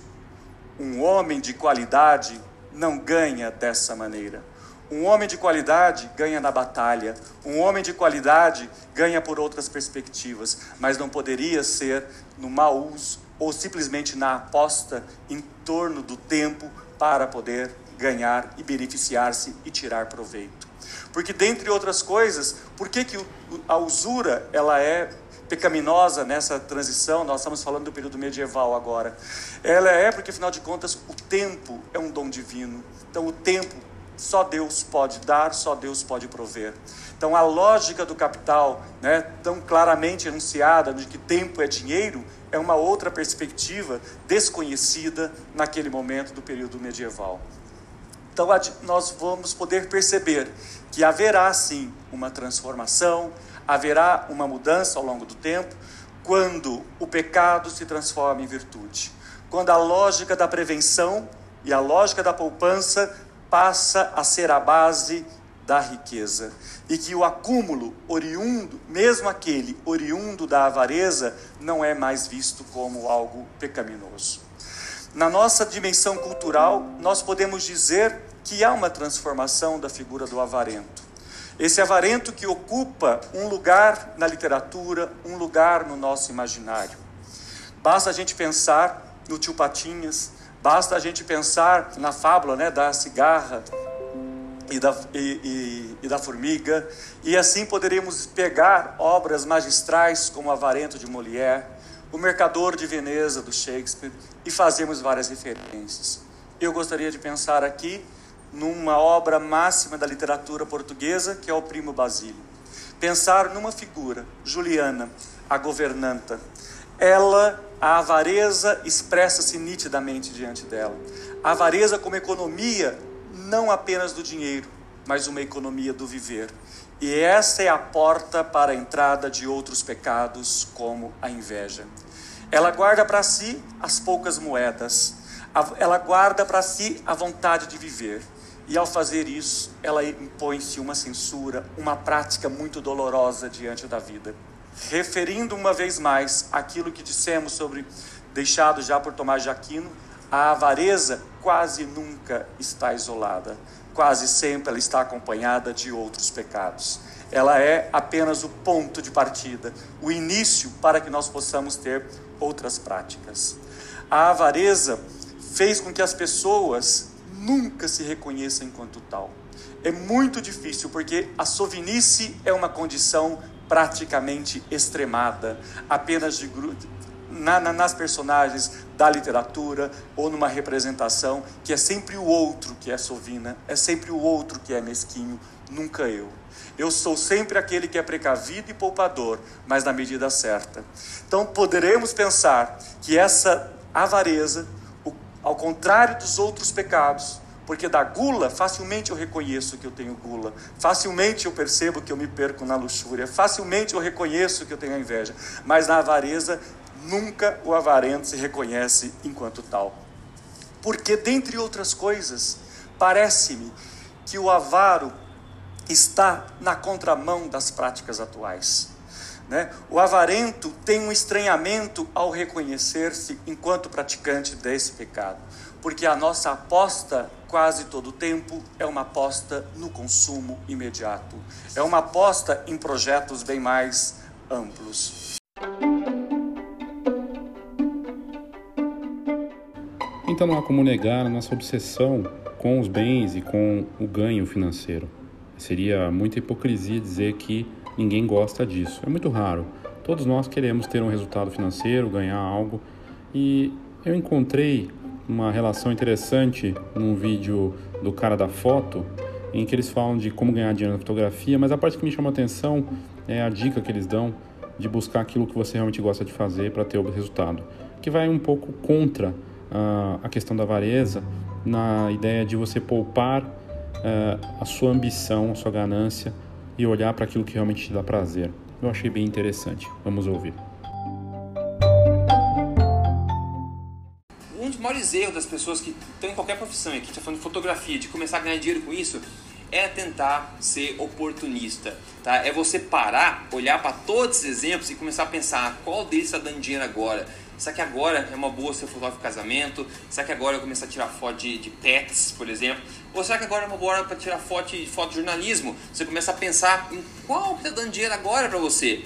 Um homem de qualidade não ganha dessa maneira. Um homem de qualidade ganha na batalha, um homem de qualidade ganha por outras perspectivas, mas não poderia ser no mau uso ou simplesmente na aposta em torno do tempo para poder ganhar e beneficiar-se e tirar proveito. Porque dentre outras coisas, por que, que a usura ela é pecaminosa nessa transição? Nós estamos falando do período medieval agora. Ela é porque afinal de contas o tempo é um dom divino. Então o tempo só Deus pode dar, só Deus pode prover. Então, a lógica do capital, né, tão claramente enunciada de que tempo é dinheiro, é uma outra perspectiva desconhecida naquele momento do período medieval. Então, nós vamos poder perceber que haverá sim uma transformação, haverá uma mudança ao longo do tempo, quando o pecado se transforma em virtude, quando a lógica da prevenção e a lógica da poupança passa a ser a base da riqueza e que o acúmulo oriundo, mesmo aquele oriundo da avareza, não é mais visto como algo pecaminoso. Na nossa dimensão cultural, nós podemos dizer que há uma transformação da figura do avarento. Esse avarento que ocupa um lugar na literatura, um lugar no nosso imaginário. Basta a gente pensar no tio Patinhas, basta a gente pensar na fábula né, da cigarra e da, e, e, e da formiga, e assim poderíamos pegar obras magistrais como Avarento de Molière, O Mercador de Veneza do Shakespeare e fazermos várias referências. Eu gostaria de pensar aqui numa obra máxima da literatura portuguesa, que é o Primo Basílio. Pensar numa figura, Juliana, a governanta. Ela, a avareza expressa-se nitidamente diante dela. A avareza como economia não apenas do dinheiro, mas uma economia do viver. E essa é a porta para a entrada de outros pecados, como a inveja. Ela guarda para si as poucas moedas, ela guarda para si a vontade de viver. E ao fazer isso, ela impõe-se uma censura, uma prática muito dolorosa diante da vida. Referindo uma vez mais aquilo que dissemos sobre, deixado já por Tomás de Aquino, a avareza quase nunca está isolada, quase sempre ela está acompanhada de outros pecados. Ela é apenas o ponto de partida, o início para que nós possamos ter outras práticas. A avareza fez com que as pessoas nunca se reconheçam enquanto tal. É muito difícil porque a sovinice é uma condição praticamente extremada, apenas de na, na, nas personagens da literatura ou numa representação que é sempre o outro que é sovina, é sempre o outro que é mesquinho, nunca eu. Eu sou sempre aquele que é precavido e poupador, mas na medida certa. Então poderemos pensar que essa avareza, ao contrário dos outros pecados, porque da gula, facilmente eu reconheço que eu tenho gula, facilmente eu percebo que eu me perco na luxúria, facilmente eu reconheço que eu tenho a inveja, mas na avareza nunca o avarento se reconhece enquanto tal. Porque, dentre outras coisas, parece-me que o avaro está na contramão das práticas atuais. Né? O avarento tem um estranhamento ao reconhecer-se enquanto praticante desse pecado, porque a nossa aposta quase todo o tempo é uma aposta no consumo imediato, é uma aposta em projetos bem mais amplos. Então não há como negar a nossa obsessão com os bens e com o ganho financeiro. Seria muita hipocrisia dizer que ninguém gosta disso. É muito raro. Todos nós queremos ter um resultado financeiro, ganhar algo. E eu encontrei uma relação interessante num vídeo do cara da foto, em que eles falam de como ganhar dinheiro na fotografia, mas a parte que me chama a atenção é a dica que eles dão de buscar aquilo que você realmente gosta de fazer para ter o resultado, que vai um pouco contra a questão da avareza, na ideia de você poupar a sua ambição, a sua ganância e olhar para aquilo que realmente te dá prazer. Eu achei bem interessante. Vamos ouvir. Maiores erros das pessoas que estão em qualquer profissão, aqui está falando de fotografia, de começar a ganhar dinheiro com isso, é tentar ser oportunista, tá? É você parar, olhar para todos esses exemplos e começar a pensar ah, qual deles está dando dinheiro agora, Será que agora é uma boa ser fotógrafo de casamento? Será que agora eu começar a tirar foto de, de pets, por exemplo? Ou será que agora é uma boa hora para tirar foto de, foto de jornalismo? Você começa a pensar em qual está dando dinheiro agora para você.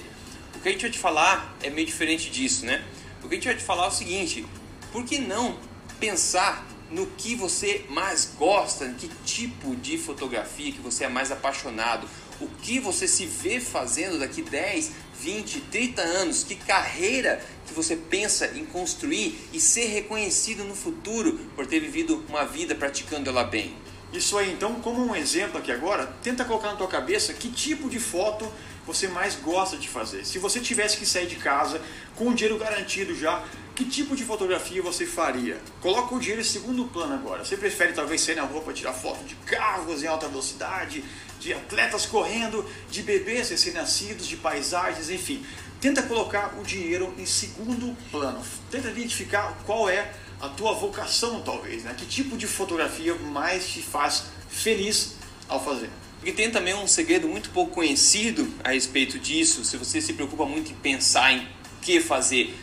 O que a gente vai te falar é meio diferente disso, né? O que a gente vai te falar é o seguinte: por que não pensar no que você mais gosta, que tipo de fotografia que você é mais apaixonado, o que você se vê fazendo daqui 10, 20, 30 anos, que carreira que você pensa em construir e ser reconhecido no futuro por ter vivido uma vida praticando ela bem. Isso aí, então, como um exemplo aqui agora, tenta colocar na tua cabeça que tipo de foto você mais gosta de fazer. Se você tivesse que sair de casa com o dinheiro garantido já, que tipo de fotografia você faria? Coloca o dinheiro em segundo plano agora. Você prefere talvez sair na rua para tirar foto de carros em alta velocidade, de atletas correndo, de bebês recém-nascidos, de paisagens, enfim. Tenta colocar o dinheiro em segundo plano. Tenta identificar qual é a tua vocação, talvez, né? Que tipo de fotografia mais te faz feliz ao fazer? Porque tem também um segredo muito pouco conhecido a respeito disso. Se você se preocupa muito em pensar em que fazer,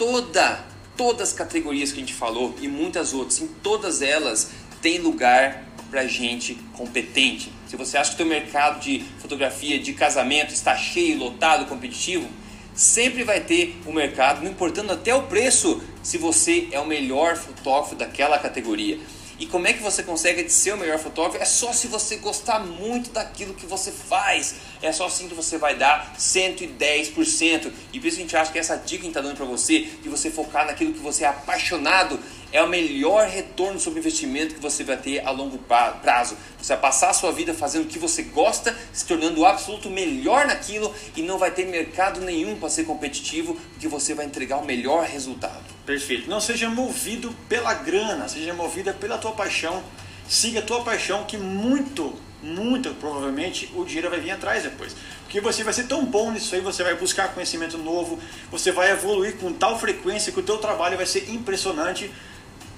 toda, todas as categorias que a gente falou e muitas outras, em todas elas tem lugar para gente competente. Se você acha que o mercado de fotografia de casamento está cheio, lotado, competitivo, sempre vai ter o um mercado, não importando até o preço, se você é o melhor fotógrafo daquela categoria. E como é que você consegue ser o melhor fotógrafo? É só se você gostar muito daquilo que você faz. É só assim que você vai dar 110%. E por isso a gente acha que essa dica que a gente está dando para você, de você focar naquilo que você é apaixonado, é o melhor retorno sobre investimento que você vai ter a longo prazo. Você vai passar a sua vida fazendo o que você gosta, se tornando o absoluto melhor naquilo e não vai ter mercado nenhum para ser competitivo, porque você vai entregar o melhor resultado. Perfeito. Não seja movido pela grana, seja movida pela tua paixão. Siga a tua paixão que muito, muito provavelmente o dinheiro vai vir atrás depois. Porque você vai ser tão bom nisso aí, você vai buscar conhecimento novo, você vai evoluir com tal frequência que o teu trabalho vai ser impressionante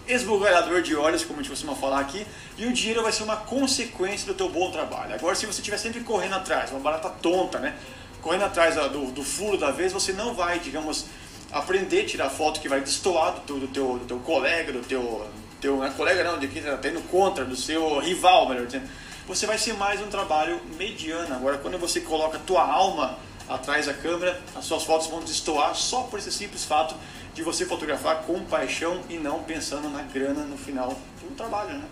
esbugalhador de olhos, como a gente costuma falar aqui, e o dinheiro vai ser uma consequência do teu bom trabalho. Agora, se você estiver sempre correndo atrás, uma barata tonta, né? Correndo atrás do, do furo da vez, você não vai, digamos, aprender a tirar foto que vai destoar do, do, teu, do teu colega, do teu, teu não é colega não, de quem está tendo contra, do seu rival, melhor dizendo. Você vai ser mais um trabalho mediano. Agora, quando você coloca a tua alma atrás da câmera, as suas fotos vão destoar só por esse simples fato de você fotografar com paixão e não pensando na grana no final do trabalho, né?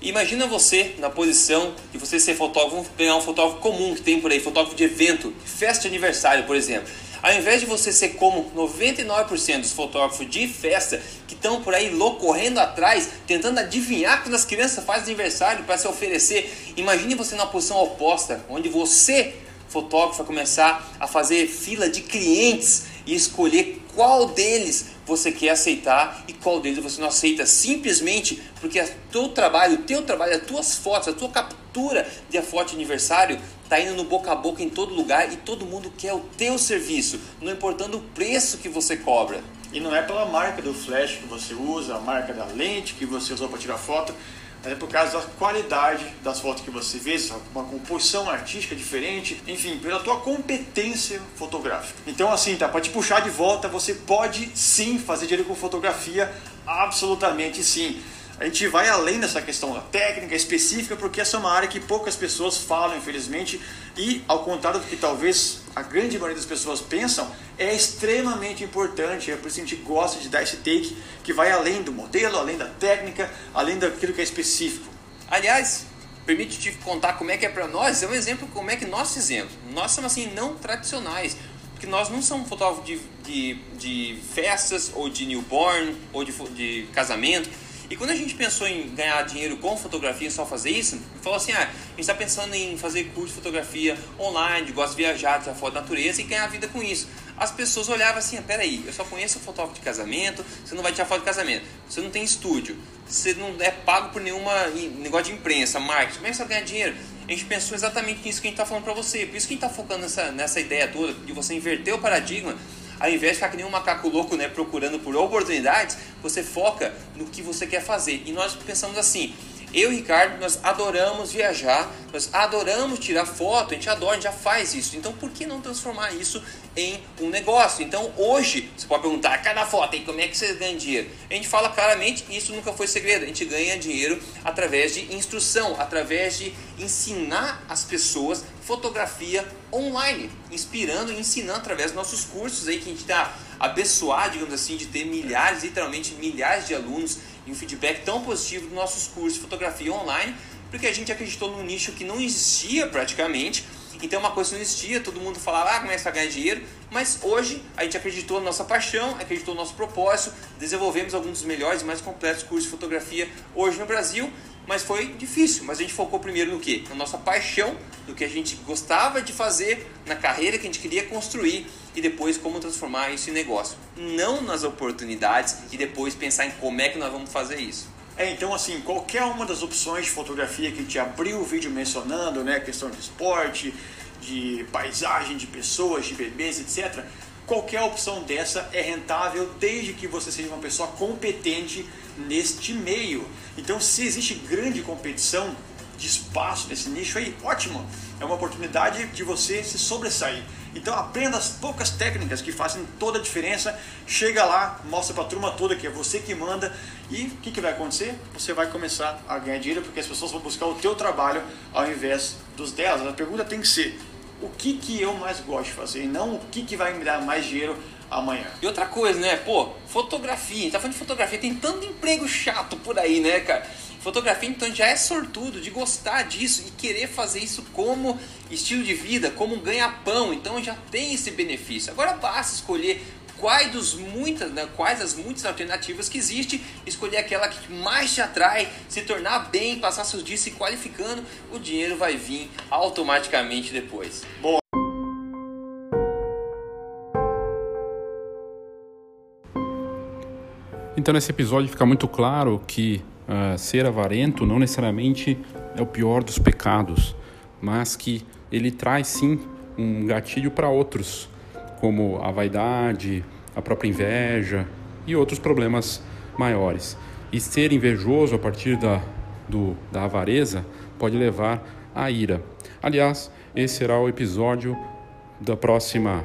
Imagina você na posição de você ser fotógrafo, pegar um fotógrafo comum que tem por aí, fotógrafo de evento, festa de aniversário, por exemplo. Ao invés de você ser como 99% dos fotógrafos de festa que estão por aí louco, correndo atrás, tentando adivinhar quando as crianças fazem aniversário para se oferecer, imagine você na posição oposta, onde você, fotógrafo, vai começar a fazer fila de clientes e escolher qual deles você quer aceitar e qual deles você não aceita, simplesmente porque o teu trabalho, o teu trabalho, as tuas fotos, a tua captura de a foto de aniversário está indo no boca a boca em todo lugar e todo mundo quer o teu serviço, não importando o preço que você cobra. E não é pela marca do flash que você usa, a marca da lente que você usou para tirar foto, é por causa da qualidade das fotos que você vê, uma composição artística diferente, enfim, pela tua competência fotográfica. Então, assim, tá, para te puxar de volta, você pode sim fazer dinheiro com fotografia, absolutamente sim. A gente vai além dessa questão da técnica específica, porque essa é uma área que poucas pessoas falam, infelizmente, e ao contrário do que talvez a grande maioria das pessoas pensam, é extremamente importante. É por isso que a gente gosta de dar esse take que vai além do modelo, além da técnica, além daquilo que é específico. Aliás, permite te contar como é que é para nós, é um exemplo como é que nós fizemos. Nós somos assim não tradicionais, porque nós não somos fotógrafos de, de, de festas ou de newborn ou de, de casamento e quando a gente pensou em ganhar dinheiro com fotografia, só fazer isso, falou assim: ah, a gente está pensando em fazer curso de fotografia online, gosta de viajar, tirar foto da natureza e ganhar vida com isso. As pessoas olhavam assim: ah, peraí, eu só conheço fotógrafo de casamento, você não vai tirar foto de casamento, você não tem estúdio, você não é pago por nenhuma negócio de imprensa, marketing, como é que você vai ganhar dinheiro? A gente pensou exatamente nisso que a gente está falando para você, por isso que a gente está focando nessa, nessa ideia toda de você inverter o paradigma ao invés de ficar que nem um macaco louco, né, procurando por oportunidades, você foca no que você quer fazer. E nós pensamos assim: eu e Ricardo, nós adoramos viajar, nós adoramos tirar foto, a gente adora, a gente já faz isso. Então, por que não transformar isso em um negócio? Então, hoje, você pode perguntar, cada foto, e como é que você ganha dinheiro? A gente fala claramente, isso nunca foi segredo. A gente ganha dinheiro através de instrução, através de ensinar as pessoas fotografia online, inspirando e ensinando através dos nossos cursos aí que a gente está abençoado, digamos assim, de ter milhares, literalmente milhares de alunos e um feedback tão positivo dos nossos cursos de fotografia online, porque a gente acreditou num nicho que não existia praticamente. Então, uma coisa não existia, todo mundo falava, ah, começa a ganhar dinheiro, mas hoje a gente acreditou na nossa paixão, acreditou no nosso propósito, desenvolvemos alguns dos melhores e mais completos cursos de fotografia hoje no Brasil mas foi difícil. Mas a gente focou primeiro no quê? Na nossa paixão, no que a gente gostava de fazer, na carreira que a gente queria construir e depois como transformar isso em negócio. Não nas oportunidades e depois pensar em como é que nós vamos fazer isso. É, então assim, qualquer uma das opções de fotografia que gente abriu o vídeo mencionando, né, questão de esporte, de paisagem, de pessoas, de bebês, etc. Qualquer opção dessa é rentável desde que você seja uma pessoa competente neste meio. Então, se existe grande competição de espaço nesse nicho aí, ótimo! É uma oportunidade de você se sobressair. Então aprenda as poucas técnicas que fazem toda a diferença. Chega lá, mostra para a turma toda que é você que manda e o que, que vai acontecer? Você vai começar a ganhar dinheiro porque as pessoas vão buscar o teu trabalho ao invés dos delas. A pergunta tem que ser: o que, que eu mais gosto de fazer e não o que, que vai me dar mais dinheiro amanhã. E outra coisa, né? Pô, fotografia, a gente tá falando de fotografia, tem tanto emprego chato por aí, né, cara? Fotografia, então, já é sortudo de gostar disso e querer fazer isso como estilo de vida, como um ganha-pão. Então, já tem esse benefício. Agora basta escolher quais, dos muitas, né, quais as muitas alternativas que existem, escolher aquela que mais te atrai, se tornar bem, passar seus dias se qualificando, o dinheiro vai vir automaticamente depois. Boa. Então, nesse episódio fica muito claro que uh, ser avarento não necessariamente é o pior dos pecados, mas que ele traz sim um gatilho para outros, como a vaidade, a própria inveja e outros problemas maiores. E ser invejoso a partir da, do, da avareza pode levar à ira. Aliás, esse será o episódio da próxima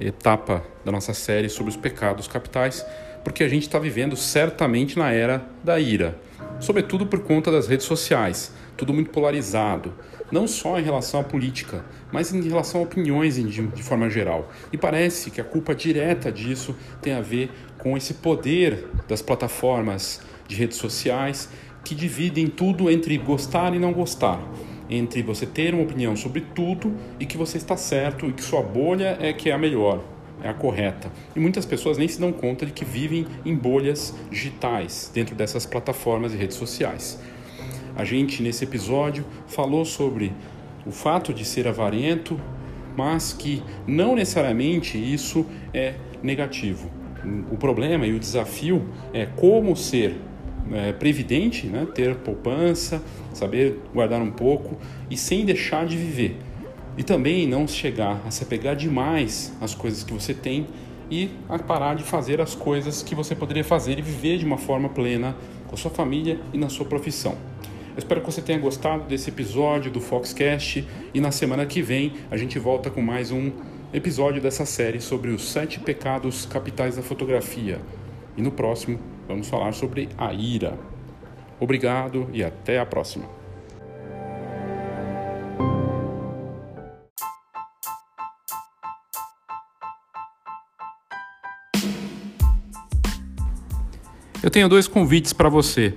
etapa da nossa série sobre os pecados capitais porque a gente está vivendo certamente na era da ira, sobretudo por conta das redes sociais, tudo muito polarizado, não só em relação à política, mas em relação a opiniões de, forma geral. E parece que a culpa direta disso tem a ver com esse poder das plataformas de redes sociais que dividem tudo entre gostar e não gostar entre você ter uma opinião sobre tudo e que você está certo e que sua bolha é que é a melhor é a correta. E muitas pessoas nem se dão conta de que vivem em bolhas digitais dentro dessas plataformas e redes sociais. A gente, nesse episódio, falou sobre o fato de ser avarento, mas que não necessariamente isso é negativo. O problema e o desafio é como ser é, previdente, né? ter poupança, saber guardar um pouco e sem deixar de viver. E também não chegar a se apegar demais às coisas que você tem e a parar de fazer as coisas que você poderia fazer e viver de uma forma plena com a sua família e na sua profissão. Eu espero que você tenha gostado desse episódio do Foxcast e na semana que vem a gente volta com mais um episódio dessa série sobre os sete pecados capitais da fotografia. E no próximo vamos falar sobre a ira. Obrigado e até a próxima. Eu tenho dois convites para você.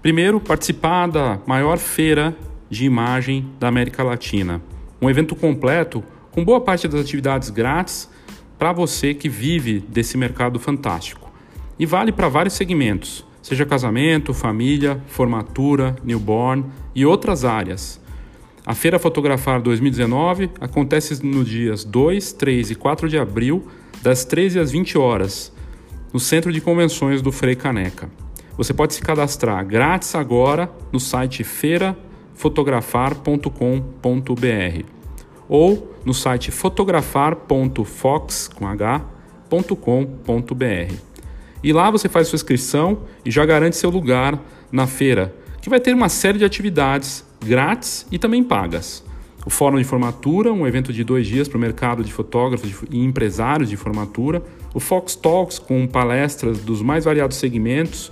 Primeiro, participar da maior feira de imagem da América Latina. Um evento completo com boa parte das atividades grátis para você que vive desse mercado fantástico. E vale para vários segmentos, seja casamento, família, formatura, newborn e outras áreas. A Feira Fotografar 2019 acontece nos dias 2, 3 e 4 de abril, das 13 às 20 horas no Centro de Convenções do Frei Caneca. Você pode se cadastrar grátis agora no site feirafotografar.com.br ou no site fotografar.fox.com.br. E lá você faz sua inscrição e já garante seu lugar na feira, que vai ter uma série de atividades grátis e também pagas. O Fórum de Formatura, um evento de dois dias para o mercado de fotógrafos e empresários de formatura. O Fox Talks, com palestras dos mais variados segmentos,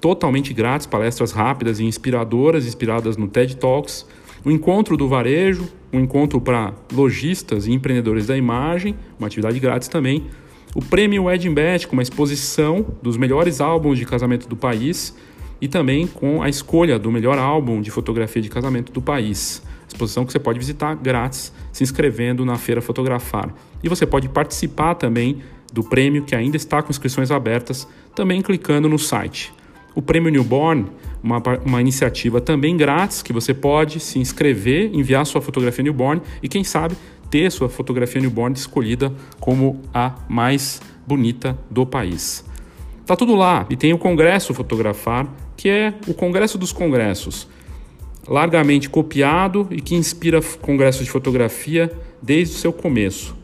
totalmente grátis, palestras rápidas e inspiradoras, inspiradas no TED Talks. O Encontro do Varejo, um encontro para lojistas e empreendedores da imagem, uma atividade grátis também. O Prêmio Wedding Bet, com uma exposição dos melhores álbuns de casamento do país e também com a escolha do melhor álbum de fotografia de casamento do país exposição que você pode visitar grátis se inscrevendo na Feira Fotografar. E você pode participar também do prêmio que ainda está com inscrições abertas, também clicando no site. O prêmio Newborn uma, uma iniciativa também grátis que você pode se inscrever, enviar sua fotografia newborn e quem sabe ter sua fotografia newborn escolhida como a mais bonita do país. Tá tudo lá e tem o Congresso Fotografar, que é o Congresso dos Congressos, largamente copiado e que inspira congressos de fotografia desde o seu começo.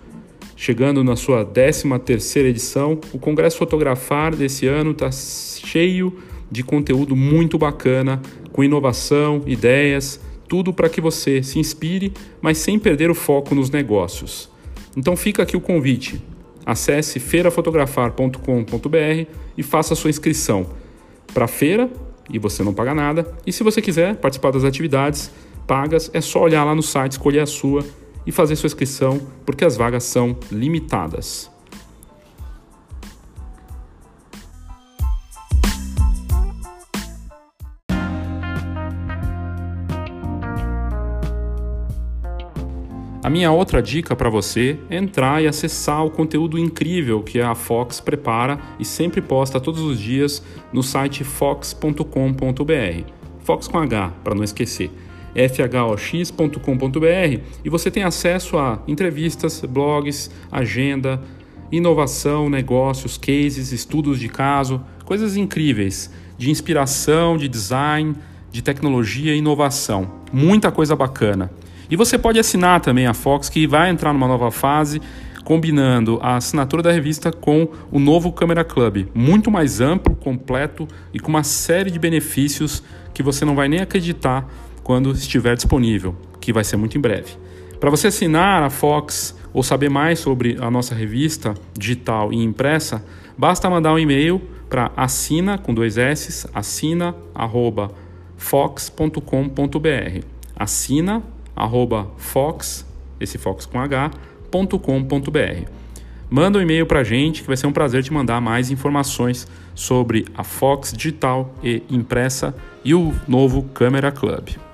Chegando na sua 13 terceira edição, o Congresso Fotografar desse ano está cheio de conteúdo muito bacana, com inovação, ideias, tudo para que você se inspire, mas sem perder o foco nos negócios. Então fica aqui o convite. Acesse feirafotografar.com.br e faça sua inscrição para a feira e você não paga nada. E se você quiser participar das atividades pagas, é só olhar lá no site, escolher a sua e fazer sua inscrição, porque as vagas são limitadas. A minha outra dica para você é entrar e acessar o conteúdo incrível que a Fox prepara e sempre posta todos os dias no site fox.com.br. Fox com H, para não esquecer fhox.com.br e você tem acesso a entrevistas, blogs, agenda, inovação, negócios, cases, estudos de caso, coisas incríveis de inspiração, de design, de tecnologia e inovação. Muita coisa bacana. E você pode assinar também a Fox, que vai entrar numa nova fase, combinando a assinatura da revista com o novo Câmera Club, muito mais amplo, completo e com uma série de benefícios que você não vai nem acreditar quando estiver disponível, que vai ser muito em breve. Para você assinar a Fox ou saber mais sobre a nossa revista digital e impressa, basta mandar um e-mail para assina com dois s assina arroba fox.com.br assina arroba fox esse fox com h .com.br. Manda um e-mail para a gente que vai ser um prazer te mandar mais informações sobre a Fox digital e impressa e o novo Câmera Club.